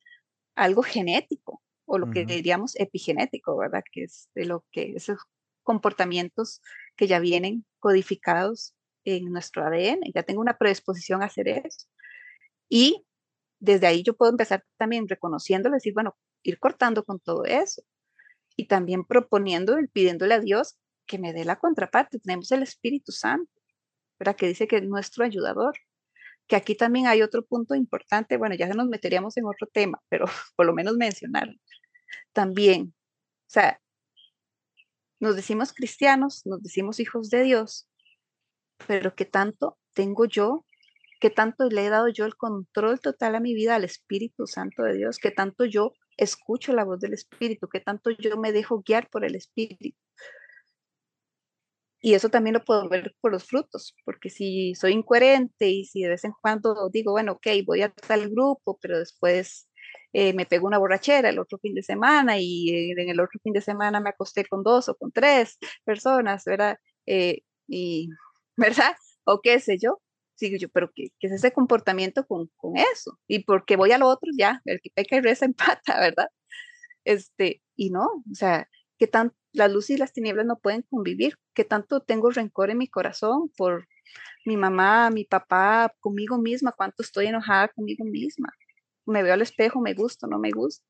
algo genético, o lo que diríamos epigenético, ¿verdad? Que es de lo que esos comportamientos que ya vienen codificados en nuestro ADN. Ya tengo una predisposición a hacer eso. Y desde ahí yo puedo empezar también reconociéndolo, decir, bueno, ir cortando con todo eso. Y también proponiendo pidiéndole a Dios que me dé la contraparte. Tenemos el Espíritu Santo, ¿verdad? Que dice que es nuestro ayudador. que aquí también hay otro punto importante, bueno, ya nos meteríamos en otro tema, pero por lo menos mencionar también. O sea, nos decimos cristianos, nos decimos hijos de Dios, pero ¿qué tanto tengo yo? ¿Qué tanto le he dado yo el control total a mi vida al Espíritu Santo de Dios? ¿Qué tanto yo escucho la voz del Espíritu? ¿Qué tanto yo me dejo guiar por el Espíritu? Y eso también lo puedo ver por los frutos, porque si soy incoherente y si de vez en cuando digo, bueno, ok, voy a tal grupo, pero después eh, me pego una borrachera el otro fin de semana y en el otro fin de semana me acosté con dos o con tres personas, ¿verdad? Eh, y, ¿verdad? O qué sé yo. Sigo yo, pero ¿qué, es ese comportamiento con, con, eso? Y porque voy al otro, ya, el que peca y reza empata, ¿verdad? Este, y no, o sea, ¿qué tan la luz y las tinieblas no pueden convivir? ¿Qué tanto tengo rencor en mi corazón por mi mamá, mi papá, conmigo misma? ¿Cuánto estoy enojada conmigo misma? Me veo al espejo, me gusta, no me gusta.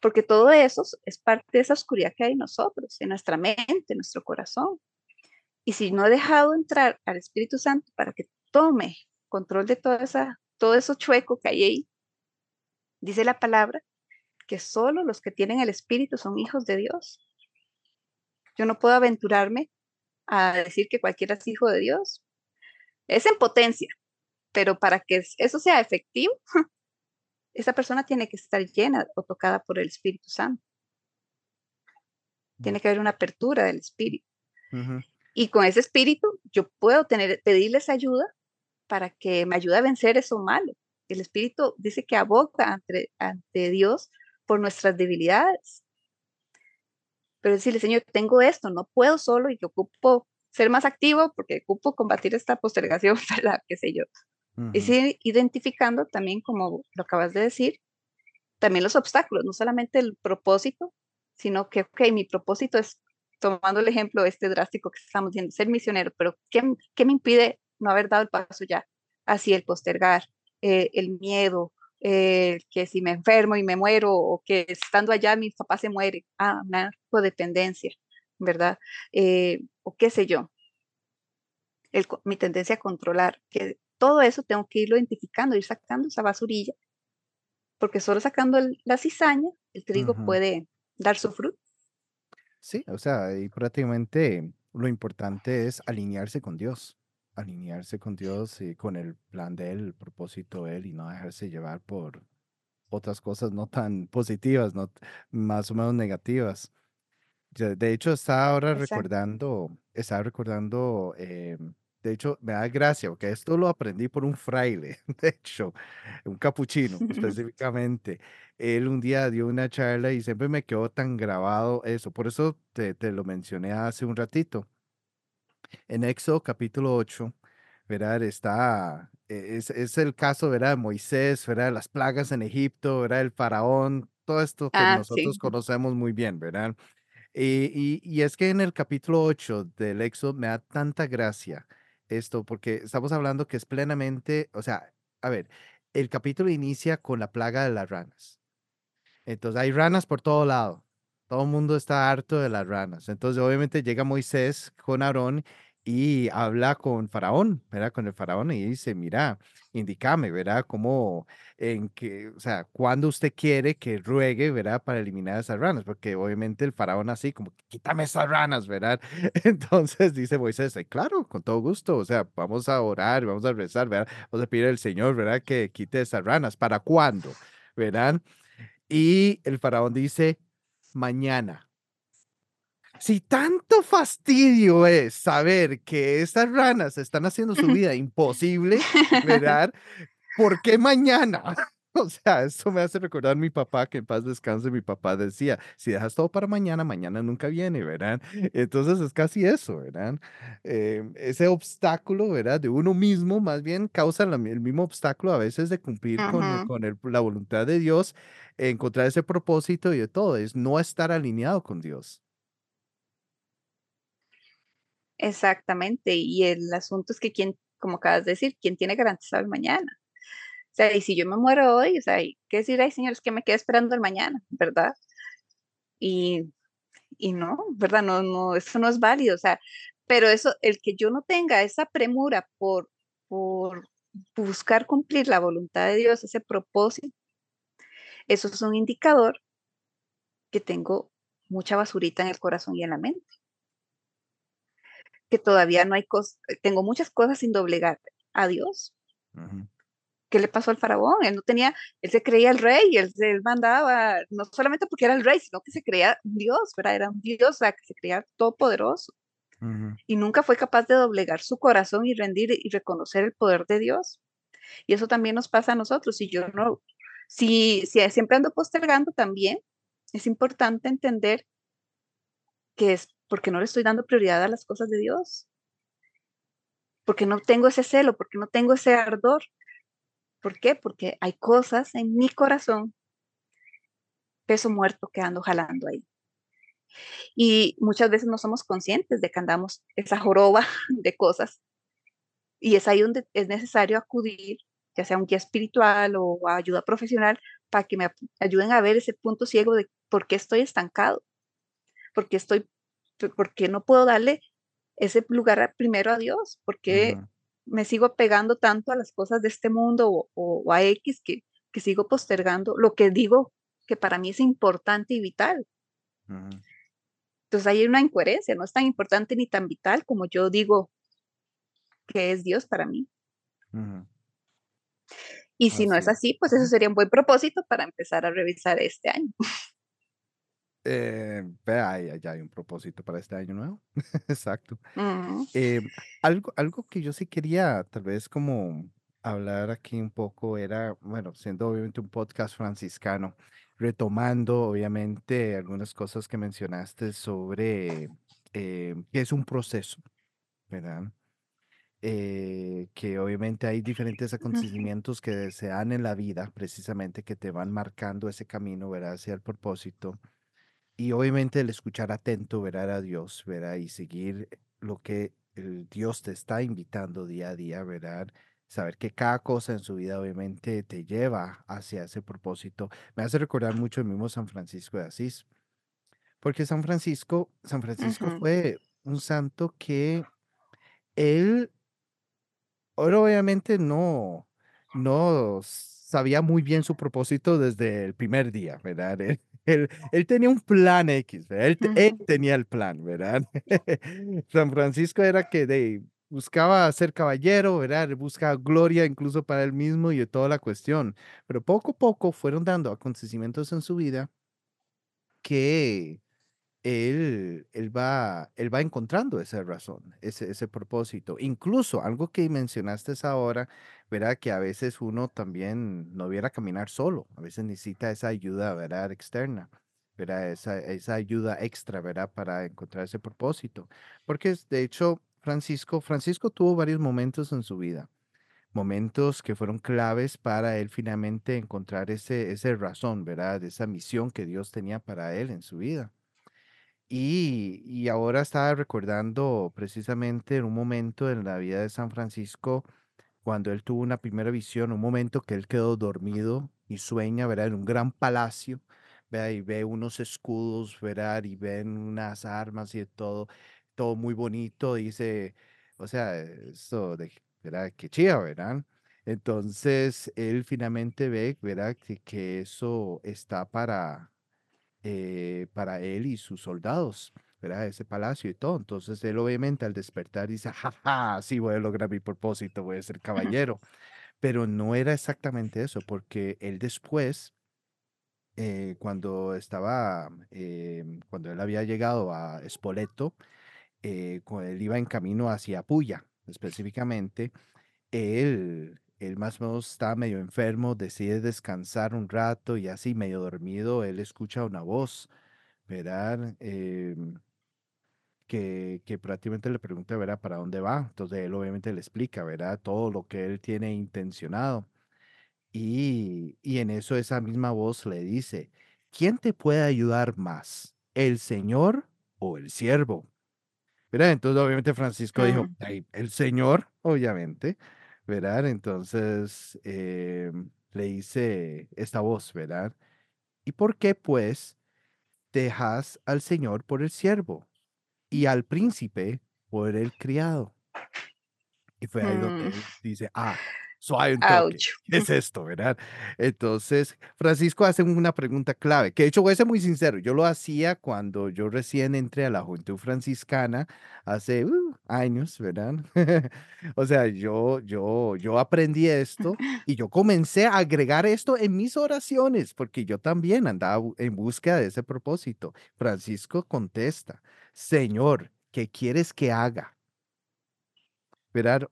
Porque todo eso es parte de esa oscuridad que hay en nosotros, en nuestra mente, en nuestro corazón. Y si no he dejado entrar al Espíritu Santo para que tome control de toda esa, todo eso chueco que hay ahí, dice la palabra que solo los que tienen el Espíritu son hijos de Dios. Yo no puedo aventurarme a decir que cualquiera es hijo de Dios. Es en potencia, pero para que eso sea efectivo, esa persona tiene que estar llena o tocada por el Espíritu Santo. Tiene que haber una apertura del Espíritu. Y con ese Espíritu yo puedo tener, pedirles ayuda para que me ayude a vencer eso malo. El Espíritu dice que aboga ante, ante Dios por nuestras debilidades. Pero decirle, Señor, tengo esto, no puedo solo y que ocupo ser más activo porque ocupo combatir esta postergación, ¿verdad? ¿Qué sé yo? Es ir identificando también, como lo acabas de decir, también los obstáculos, no solamente el propósito, sino que, ok, mi propósito es, tomando el ejemplo este drástico que estamos viendo, ser misionero, pero ¿qué, qué me impide no haber dado el paso ya? Así el postergar, eh, el miedo, eh, que si me enfermo y me muero o que estando allá mi papá se muere, ah, una codependencia, ¿verdad? Eh, o qué sé yo, mi tendencia a controlar, que todo eso tengo que irlo identificando, ir sacando esa basurilla, porque solo sacando la cizaña, el trigo puede dar su fruto. Sí, o sea, y prácticamente lo importante es alinearse con Dios alinearse con Dios y con el plan de Él, el propósito de Él y no dejarse llevar por otras cosas no tan positivas, no más o menos negativas. De hecho, estaba ahora recordando, estaba recordando, eh, de hecho, me da gracia, porque esto lo aprendí por un fraile, de hecho, un capuchino específicamente. Él un día dio una charla y siempre me quedó tan grabado eso, por eso te, te lo mencioné hace un ratito en Éxodo capítulo 8, ¿verdad? Está, e, es, es, el caso, ¿verdad? De Moisés, ¿verdad? Las plagas en Egipto, ¿verdad? El faraón, todo esto que ah, nosotros conocemos muy bien, ¿verdad? Y, y, y, es que en el capítulo 8 del Éxodo me da tanta gracia esto, porque estamos hablando que es plenamente, o sea, a ver, el capítulo inicia con la plaga de las ranas. Entonces hay ranas por todo lado, todo el mundo está harto de las ranas. Entonces, obviamente llega Moisés con Aarón y habla con Faraón, ¿verdad? Con el Faraón y dice, mira, indícame, ¿verdad? Cómo, en que, o sea, cuando usted quiere que ruegue, ¿verdad? Para eliminar esas ranas, porque obviamente el Faraón así, como, quítame esas ranas, ¿verdad? Entonces dice Moisés, claro, con todo gusto, o sea, vamos a orar, vamos a rezar, ¿verdad? Vamos a pedir al Señor, ¿verdad? Que quite esas ranas. ¿Para cuándo? ¿Verdad? Y el Faraón dice, mañana. Si tanto fastidio es saber que estas ranas están haciendo su vida imposible, ¿verdad? ¿Por qué mañana? O sea, eso me hace recordar a mi papá, que en paz descanse, mi papá decía, si dejas todo para mañana, mañana nunca viene, ¿verdad? Entonces es casi eso, ¿verdad? Em, ese obstáculo, ¿verdad? De uno mismo, más bien causa el mismo obstáculo a veces de cumplir con, con la voluntad de Dios, encontrar ese propósito y de todo, es no estar alineado con Dios. Exactamente, y el asunto es que quien, como acabas de decir, ¿quién tiene garantizado el mañana? O sea, y si yo me muero hoy, o sea, ¿qué decir? Ay, señores, que me quede esperando el mañana, ¿verdad? Y, y no, ¿verdad? No, no, eso no es válido, o sea, pero eso, el que yo no tenga esa premura por, por buscar cumplir la voluntad de Dios, ese propósito, eso es un indicador que tengo mucha basurita en el corazón y en la mente. Que todavía no hay cosas, tengo muchas cosas sin doblegar a Dios. ¿Qué le pasó al faraón? Él no tenía, él se creía el rey, él, él mandaba, no solamente porque era el rey, sino que se creía Dios, ¿verdad? Era un Dios, que se creía todopoderoso. Y nunca fue capaz de doblegar su corazón y rendir y reconocer el poder de Dios. Y eso también nos pasa a nosotros. Si yo no, si, si siempre ando postergando también, es importante entender que es porque no le estoy dando prioridad a las cosas de Dios. Porque no tengo ese celo, porque no tengo ese ardor. ¿Por qué? Porque hay cosas en mi corazón, peso muerto que ando jalando ahí. Y muchas veces no somos conscientes de que andamos esa joroba de cosas. Y es ahí donde es necesario acudir, ya sea un guía espiritual o ayuda profesional, para que me ayuden a ver ese punto ciego de por qué estoy estancado, por qué, estoy, por no puedo darle ese lugar primero a Dios, por qué me sigo pegando tanto a las cosas de este mundo o, a X que, que, sigo postergando lo que digo que para mí es importante y vital. Entonces hay una incoherencia, no es tan importante ni tan vital como yo digo que es Dios para mí. Y si no es así, pues eso sería un buen propósito para empezar a revisar este año. Eh, vea, ya hay un propósito para este año nuevo. Exacto. Eh, algo, algo que yo sí quería tal vez como hablar aquí un poco era, bueno, siendo obviamente un podcast franciscano, retomando obviamente algunas cosas que mencionaste sobre eh, que es un proceso, ¿verdad? Eh, que obviamente hay diferentes acontecimientos que se dan en la vida, precisamente, que te van marcando ese camino, ¿verdad? Hacia el propósito. Y obviamente el escuchar atento, ¿verdad? A Dios, ¿verdad? Y seguir lo que el Dios te está invitando día a día, ¿verdad? Saber que cada cosa en su vida obviamente te lleva hacia ese propósito. Me hace recordar mucho el mismo San Francisco de Asís. Porque San Francisco, San Francisco fue un santo que él Ahora obviamente no, no sabía muy bien su propósito desde el primer día, ¿verdad? Él, él, tenía un plan X, Él, tenía el plan, ¿verdad? San Francisco era que de, buscaba ser caballero, ¿verdad? Buscaba gloria incluso para él mismo y toda la cuestión. Pero poco a poco fueron dando acontecimientos en su vida que él, él, va, él va encontrando esa razón, ese, ese propósito. Incluso algo que mencionaste ahora, ¿verdad? Que a veces uno también no viera caminar solo, a veces necesita esa ayuda, ¿verdad? Externa, ¿verdad? Esa, esa ayuda extra, ¿verdad? Para encontrar ese propósito. Porque de hecho, Francisco, Francisco tuvo varios momentos en su vida momentos que fueron claves para él finalmente encontrar ese, ese razón, ¿verdad? Esa misión que Dios tenía para él en su vida. Y, ahora estaba recordando precisamente en un momento en la vida de San Francisco, cuando él tuvo una primera visión, un momento que él quedó dormido y sueña, ¿verdad? En un gran palacio, ¿verdad? Y ve unos escudos, ¿verdad? Y ven unas armas y todo, todo muy bonito, dice, o sea, eso de, ¿verdad? Qué chida, ¿verdad? Entonces, él finalmente ve, ¿verdad? Que, que eso está para, eh, para él y sus soldados, ¿verdad? Ese palacio y todo. Entonces él obviamente al despertar dice, jaja, sí voy a lograr mi propósito, voy a ser caballero. Pero no era exactamente eso, porque él después, eh, cuando estaba, em, cuando él había llegado a Spoleto, eh, él iba en camino hacia Puya, específicamente, él él más o menos está medio enfermo, decide descansar un rato y así medio dormido, él escucha una voz, ¿verdad? Em, que, que, prácticamente le pregunta, ¿verdad? ¿Para dónde va? Entonces él obviamente le explica, ¿verdad? Todo lo que él tiene intencionado. Y, y en eso esa misma voz le dice, ¿quién te puede ayudar más? ¿El Señor o el siervo? ¿Verdad? Entonces obviamente Francisco dijo, el Señor, obviamente. ¿Verdad? Entonces em, le hice esta voz, ¿verdad? ¿Y por qué pues dejas al Señor por el siervo y al príncipe por el criado? Y fue ahí donde mm. dice, ah, suave un toque. ¿Qué es esto, verdad? Entonces, Francisco hace una pregunta clave, que de hecho voy a ser muy sincero, yo lo hacía cuando yo recién entré a la Juventud Franciscana hace uh, años, ¿verdad? o sea, yo, yo, yo aprendí esto y yo comencé a agregar esto en mis oraciones, porque yo también andaba en búsqueda de ese propósito. Francisco contesta, Señor, ¿qué quieres que haga?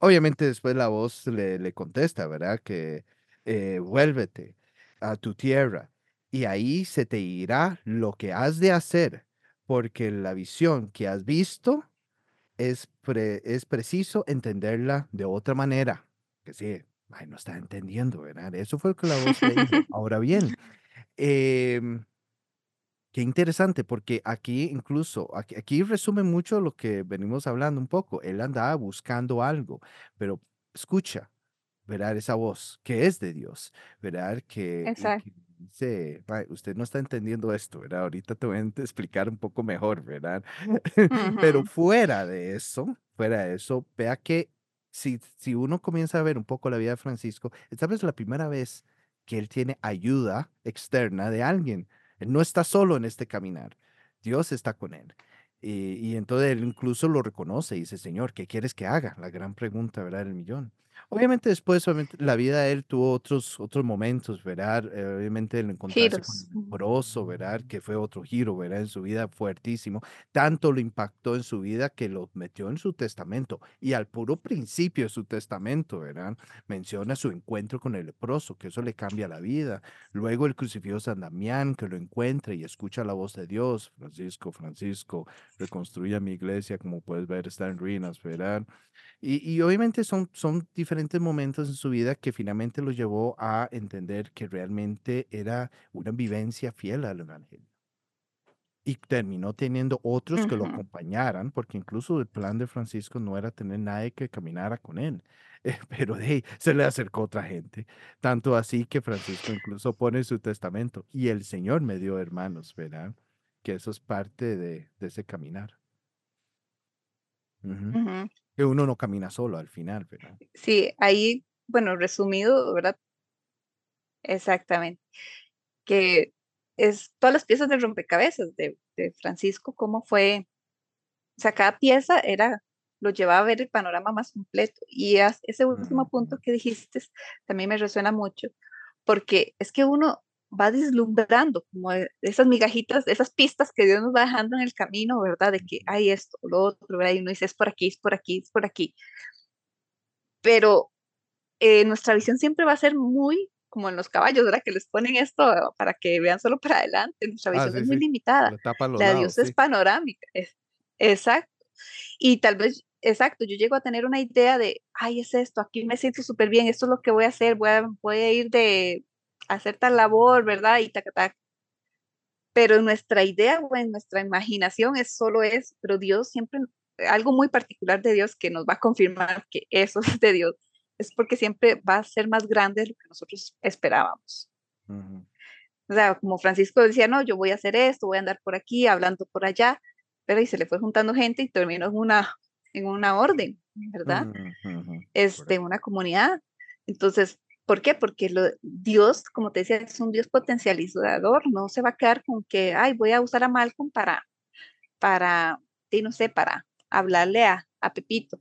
Obviamente después la voz le, le contesta, ¿verdad? Que eh, vuélvete a tu tierra y ahí se te irá lo que has de hacer, porque la visión que has visto es, es preciso entenderla de otra manera. Que sí, ay, no está entendiendo, ¿verdad? Eso fue lo que la voz le dijo. Ahora bien, eh, Qué interesante, porque aquí incluso, aquí, aquí, resume mucho lo que venimos hablando un poco. Él andaba buscando algo, pero escucha, ¿verdad? Esa voz que es de Dios, ¿verdad? Que, que dice, usted no está entendiendo esto, ¿verdad? Ahorita te voy a explicar un poco mejor, ¿verdad? pero fuera de eso, fuera de eso, vea que si, si uno comienza a ver un poco la vida de Francisco, esta vez la primera vez que él tiene ayuda externa de alguien no está solo en este caminar. Dios está con él. Y, entonces él incluso lo reconoce y dice, Señor, ¿qué quieres que haga? La gran pregunta, ¿verdad? El millón. Obviamente después, obviamente, la vida de él tuvo otros, otros momentos, ¿verdad? Eh, obviamente el encontrarse con el leproso, ¿verdad? Que fue otro giro, ¿verdad? En su vida fuertísimo. Tanto lo impactó en su vida que lo metió en su testamento. Y al puro principio de su testamento, ¿verdad? Menciona su encuentro con el leproso, que eso le cambia la vida. Luego el crucifijo San Damián, que lo encuentra y escucha la voz de Dios. Francisco, Francisco, reconstruye mi iglesia, como puedes ver, está en ruinas, ¿verdad? Y, obviamente son, son diferentes momentos en su vida que finalmente lo llevó a entender que realmente era una vivencia fiel al Evangelio. Y terminó teniendo otros que lo acompañaran, porque incluso el plan de Francisco no era tener nadie que caminara con él, pero de se le acercó otra gente. Tanto así que Francisco incluso pone su testamento, y el Señor me dio hermanos, ¿verdad? Que eso es parte de, ese caminar que uno no camina solo al final, ¿verdad? Sí, ahí, bueno, resumido, ¿verdad? Exactamente. Que es todas las piezas de rompecabezas de, Francisco, cómo fue, o sea, cada pieza era, lo llevaba a ver el panorama más completo. Y ese último punto que dijiste también me resuena mucho, porque es que uno va deslumbrando como esas migajitas, esas pistas que Dios nos va dejando en el camino, ¿verdad? De que hay esto, lo otro, ¿verdad? Y uno dice, es por aquí, es por aquí, es por aquí. Pero eh, nuestra visión siempre va a ser muy como en los caballos, ¿verdad? Que les ponen esto para que vean solo para adelante. Nuestra ah, visión es muy limitada. La de Dios es panorámica. exacto. Y tal vez, exacto, yo llego a tener una idea de, ay, es esto, aquí me siento súper bien, esto es lo que voy a hacer, voy a, voy a ir de hacer tal labor, ¿verdad? Y tac, tac. Pero nuestra idea o en nuestra imaginación es solo eso, pero Dios siempre, algo muy particular de Dios que nos va a confirmar que eso es de Dios, es porque siempre va a ser más grande de lo que nosotros esperábamos. O sea, como Francisco decía, no, yo voy a hacer esto, voy a andar por aquí, hablando por allá, pero y se le fue juntando gente y terminó en una, en una orden, ¿verdad? Es de una comunidad. Entonces, ¿Por qué? Porque Dios, como te decía, es un Dios potencializador, no se va a quedar con que, ay, voy a usar a Malcolm para, para, no sé, para hablarle a, a Pepito.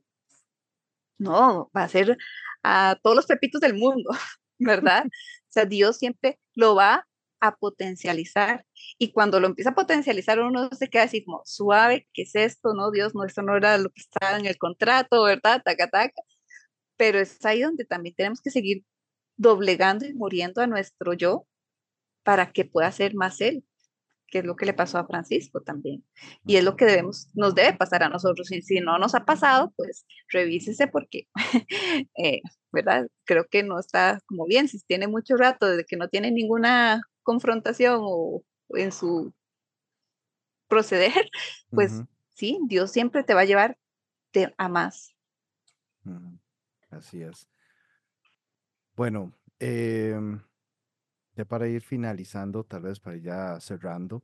No, va a ser a todos los pepitos del mundo, ¿verdad? O sea, Dios siempre lo va a potencializar. Y cuando lo empieza a potencializar, uno se queda así como, suave, ¿qué es esto? No, Dios, no, esto no era lo que estaba en el contrato, ¿verdad? Taca, taca. Pero es ahí donde también tenemos que seguir doblegando y muriendo a nuestro yo para que pueda ser más él, que es lo que le pasó a Francisco también. Y es lo que debemos, nos debe pasar a nosotros. Y si no nos ha pasado, pues revísese porque, eh, ¿verdad? Creo que no está como bien. Si tiene mucho rato desde que no tiene ninguna confrontación o, en su proceder, pues sí, Dios siempre te va a llevar a más. Así es. Bueno, em, ya para ir finalizando, tal vez para ya cerrando,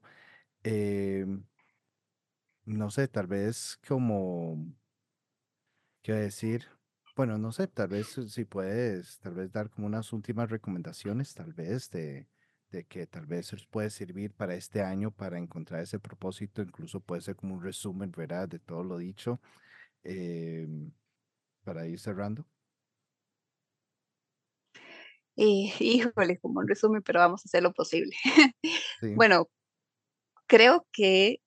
em, no sé, tal vez como, ¿qué decir? Bueno, no sé, tal vez si puedes, tal vez dar como unas últimas recomendaciones, tal vez de, de que tal vez os puede servir para este año para encontrar ese propósito, incluso puede ser como un resumen, ¿verdad? De todo lo dicho, em, para ir cerrando. Eh, híjole, como un resumen, pero vamos a hacer lo posible. Bueno, creo que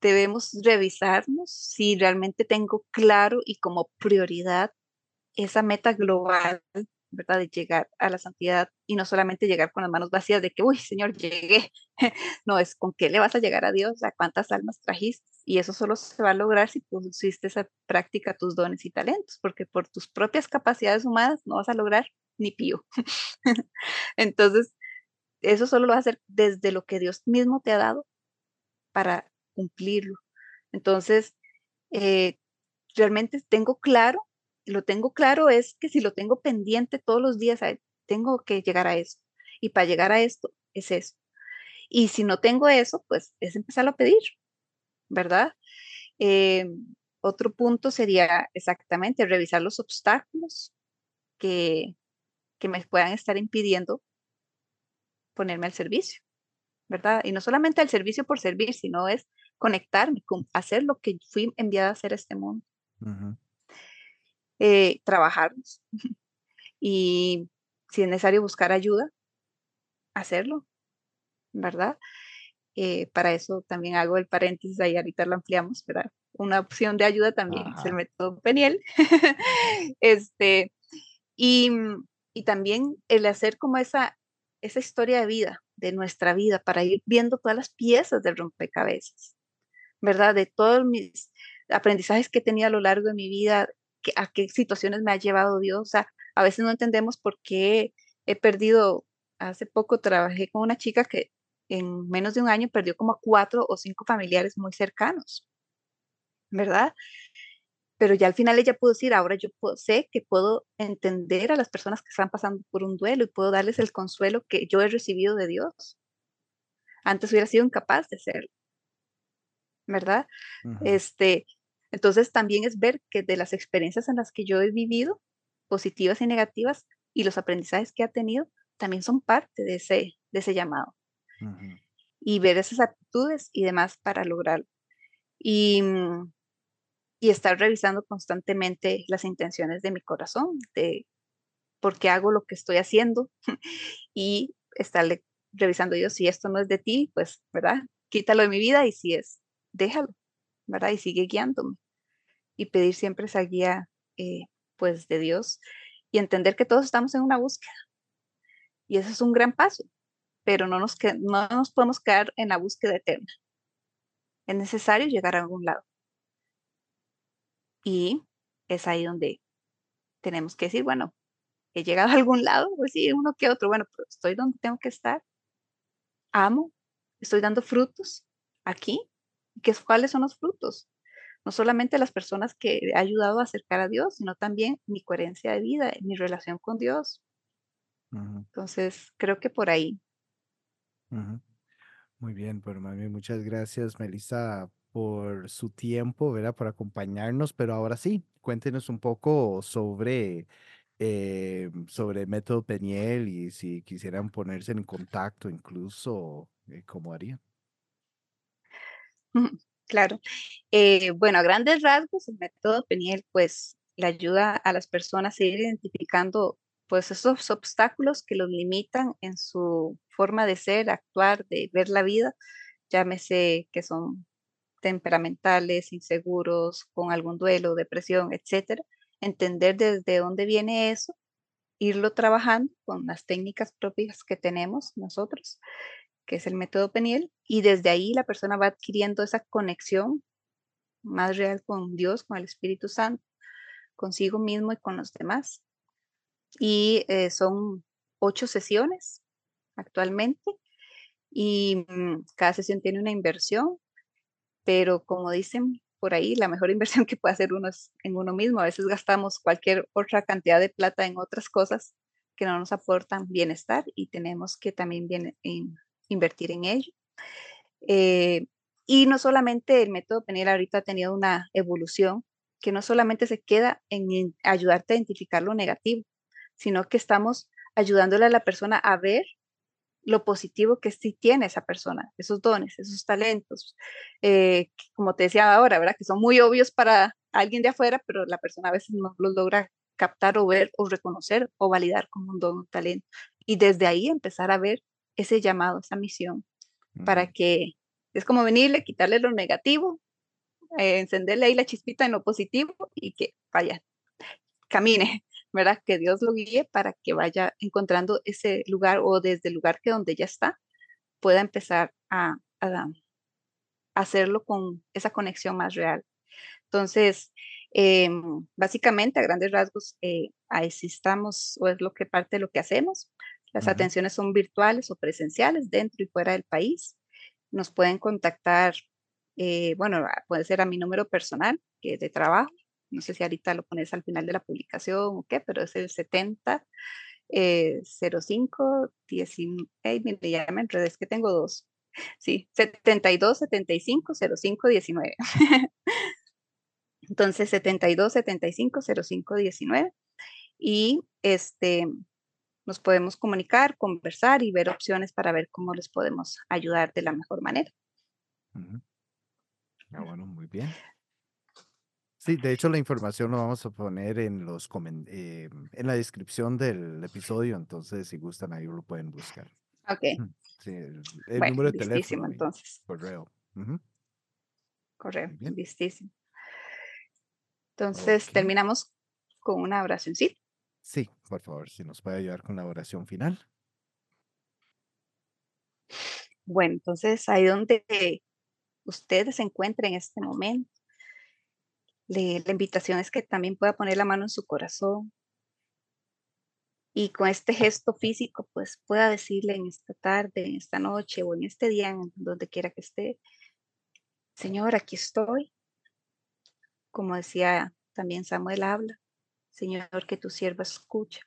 debemos revisarnos si realmente tengo claro y como prioridad esa meta global, ¿verdad? De llegar a la santidad y no solamente llegar con las manos vacías de que, uy, Señor, llegué. no, es con qué le vas a llegar a Dios, a cuántas almas trajiste. Y eso solo se va a lograr si pusiste esa práctica tus dones y talentos, porque por tus propias capacidades humanas no vas a lograr ni pío. Entonces, eso solo lo vas a hacer desde lo que Dios mismo te ha dado para cumplirlo. Entonces, eh, realmente tengo claro, lo tengo claro es que si lo tengo pendiente todos los días, tengo que llegar a eso. Y para llegar a esto es eso. Y si no tengo eso, pues es empezarlo a pedir, ¿verdad? Eh, otro punto sería exactamente revisar los obstáculos que, que me puedan estar impidiendo ponerme al servicio, ¿verdad? Y no solamente al servicio por servir, sino es conectarme, con hacer lo que fui enviada a hacer a este mundo. Eh, trabajar y si es necesario buscar ayuda, hacerlo, ¿verdad? Eh, para eso también hago el paréntesis, ahí ahorita lo ampliamos, ¿verdad? Una opción de ayuda también es el método Peniel. este, y, y, también el hacer como esa, esa historia de vida, de nuestra vida, para ir viendo todas las piezas del rompecabezas. ¿verdad? De todos mis aprendizajes que tenido a lo largo de mi vida, a qué situaciones me ha llevado Dios. O sea, a veces no entendemos por qué he perdido, hace poco trabajé con una chica que en menos de un año perdió como cuatro o cinco familiares muy cercanos, ¿verdad? Pero ya al final ella pudo decir, ahora yo sé que puedo entender a las personas que están pasando por un duelo y puedo darles el consuelo que yo he recibido de Dios. Antes hubiera sido incapaz de hacerlo. ¿verdad? Este, entonces también es ver que de las experiencias en las que yo he vivido, positivas y negativas, y los aprendizajes que ha tenido, también son parte de ese, de ese llamado. Y ver esas actitudes y demás para lograrlo. Y, y estar revisando constantemente las intenciones de mi corazón, de por qué hago lo que estoy haciendo y estarle revisando yo si esto no es de ti, pues, ¿verdad? Quítalo de mi vida y si es déjalo, ¿verdad? Y sigue guiándome. Y pedir siempre esa guía, eh, pues, de Dios y entender que todos estamos en una búsqueda. Y ese es un gran paso, pero no nos, no nos podemos quedar en la búsqueda eterna. Es necesario llegar a algún lado. Y es ahí donde tenemos que decir, bueno, he llegado a algún lado, pues sí, uno que otro, bueno, pero estoy donde tengo que estar. Amo, estoy dando frutos aquí ¿Qué, ¿Cuáles son los frutos? No solamente las personas que he ayudado a acercar a Dios, sino también mi coherencia de vida, mi relación con Dios. Entonces, creo que por ahí. Muy bien, pues mami, muchas gracias, Melissa, por su tiempo, ¿verdad? Por acompañarnos, pero ahora sí, cuéntenos un poco sobre, eh, sobre método Peniel y si quisieran ponerse en contacto incluso, eh, ¿cómo harían? Claro. Eh, bueno, a grandes rasgos, el método Peniel, pues, le ayuda a las personas a ir identificando, pues, esos obstáculos que los limitan en su forma de ser, actuar, de ver la vida, llámese que son temperamentales, inseguros, con algún duelo, depresión, etcétera. Entender desde dónde viene eso, irlo trabajando con las técnicas propias que tenemos nosotros que es el método Peniel, y desde ahí la persona va adquiriendo esa conexión más real con Dios, con el Espíritu Santo, consigo mismo y con los demás. Y eh, son ocho sesiones actualmente y mm, cada sesión tiene una inversión, pero como dicen por ahí, la mejor inversión que puede hacer uno es en uno mismo. A veces gastamos cualquier otra cantidad de plata en otras cosas que no nos aportan bienestar y tenemos que también invertir en ello. Eh, y no solamente el método Peniel ahorita ha tenido una evolución, que no solamente se queda en ayudarte a identificar lo negativo, sino que estamos ayudándole a la persona a ver lo positivo que sí tiene esa persona, esos dones, esos talentos, eh, como te decía ahora, ¿verdad? Que son muy obvios para alguien de afuera, pero la persona a veces no los logra captar o ver o reconocer o validar como un don, un talento. Y desde ahí empezar a ver ese llamado, esa misión, para que es como venirle, quitarle lo negativo, eh, encenderle ahí la chispita en lo positivo y que vaya, camine, ¿verdad? Que Dios lo guíe para que vaya encontrando ese lugar o desde el lugar que donde ya está, pueda empezar a, hacerlo con esa conexión más real. Entonces, em, básicamente, a grandes rasgos, eh, ahí estamos, o es lo que parte de lo que hacemos. Las atenciones son virtuales o presenciales dentro y fuera del país. Nos pueden contactar, eh, bueno, puede ser a mi número personal, que es de trabajo, no sé si ahorita lo pones al final de la publicación o qué, pero es el 70 05 19, ya me enredé, es que tengo dos. Sí, 72 75 05 19. Entonces, 72 75 05 19. Y este, nos podemos comunicar, conversar y ver opciones para ver cómo les podemos ayudar de la mejor manera. Ah, bueno, muy bien. Sí, de hecho la información lo vamos a poner en los eh, en la descripción del episodio, entonces si gustan ahí lo pueden buscar. Ok. Sí, el, número de teléfono. entonces. Correo. Correo, listísimo. Entonces terminamos con una oración, ¿sí? Sí, por favor, si nos puede ayudar con la oración final. Bueno, entonces ahí donde ustedes se encuentren en este momento, la invitación es que también pueda poner la mano en su corazón y con este gesto físico, pues pueda decirle en esta tarde, en esta noche o en este día, en donde quiera que esté, Señor, aquí estoy. Como decía también Samuel habla, Señor, que tu sierva escucha.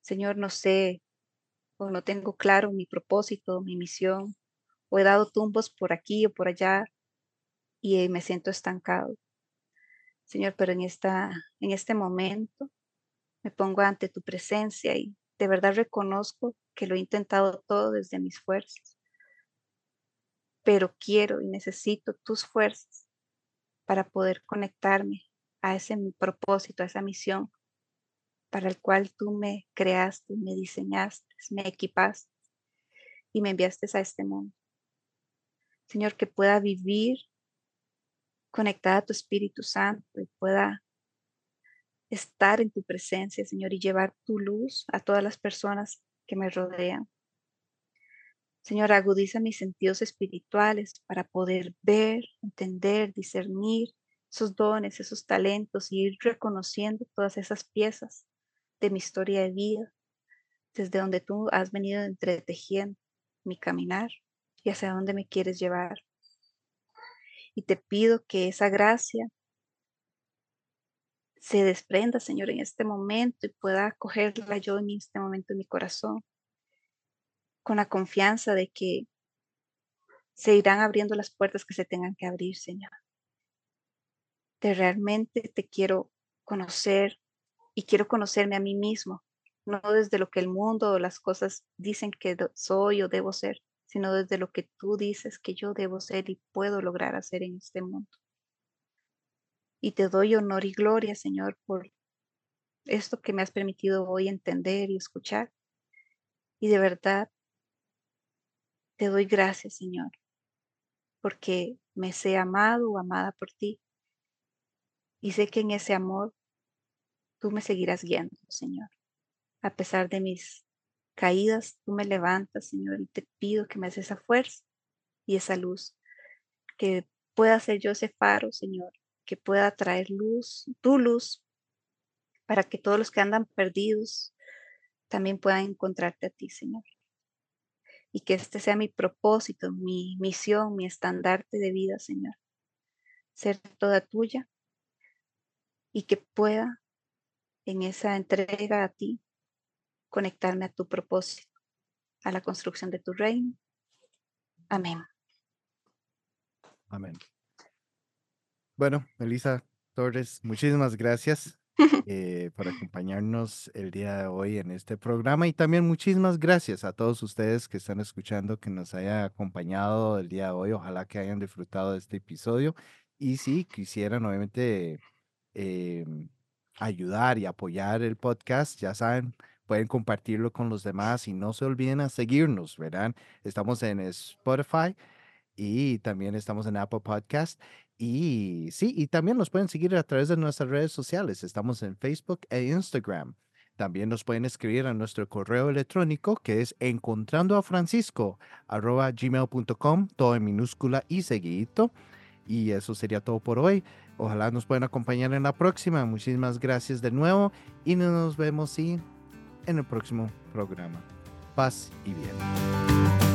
Señor, no sé o no tengo claro mi propósito, mi misión, o he dado tumbos por aquí o por allá y me siento estancado. Señor, pero en, esta, en este momento me pongo ante tu presencia y de verdad reconozco que lo he intentado todo desde mis fuerzas. Pero quiero y necesito tus fuerzas para poder conectarme a ese propósito, a esa misión para el cual tú me creaste, me diseñaste, me equipaste y me enviaste a este mundo. Señor, que pueda vivir conectada a tu Espíritu Santo y pueda estar en tu presencia, Señor, y llevar tu luz a todas las personas que me rodean. Señor, agudiza mis sentidos espirituales para poder ver, entender, discernir esos dones, esos talentos y ir reconociendo todas esas piezas de mi historia de vida, desde donde tú has venido entretejiendo mi caminar y hacia dónde me quieres llevar y te pido que esa gracia se desprenda, Señor, en este momento y pueda acogerla yo en este momento en mi corazón, con la confianza de que se irán abriendo las puertas que se tengan que abrir, Señor. De realmente te quiero conocer y quiero conocerme a mí mismo, no desde lo que el mundo o las cosas dicen que soy o debo ser, sino desde lo que tú dices que yo debo ser y puedo lograr hacer en este mundo. Y te doy honor y gloria, Señor, por esto que me has permitido hoy entender y escuchar. Y de verdad, te doy gracias, Señor, porque me sé amado o amada por ti. Y sé que en ese amor tú me seguirás guiando, Señor, a pesar de mis caídas, tú me levantas, Señor, y te pido que me des esa fuerza y esa luz, que pueda ser yo ese faro, Señor, que pueda traer luz, tu luz, para que todos los que andan perdidos también puedan encontrarte a ti, Señor. Y que este sea mi propósito, mi misión, mi estandarte de vida, Señor. Ser toda tuya y que pueda en esa entrega a ti conectarme a tu propósito, a la construcción de tu reino. Amén. Amén. Bueno, Elisa, Torres, muchísimas gracias eh, por acompañarnos el día de hoy en este programa y también muchísimas gracias a todos ustedes que están escuchando, que nos hayan acompañado el día de hoy. Ojalá que hayan disfrutado de este episodio y si quisieran, obviamente, eh, ayudar y apoyar el podcast, ya saben, pueden compartirlo con los demás y no se olviden a seguirnos, ¿verdad? Estamos en Spotify y también estamos en Apple Podcast. Y sí, y también nos pueden seguir a través de nuestras redes sociales. Estamos en Facebook e Instagram. También nos pueden escribir a nuestro correo electrónico que es encontrando todo en minúscula y seguidito. Y eso sería todo por hoy. Ojalá nos puedan acompañar en la próxima. Muchísimas gracias de nuevo y nos vemos en el próximo programa. Paz y bien.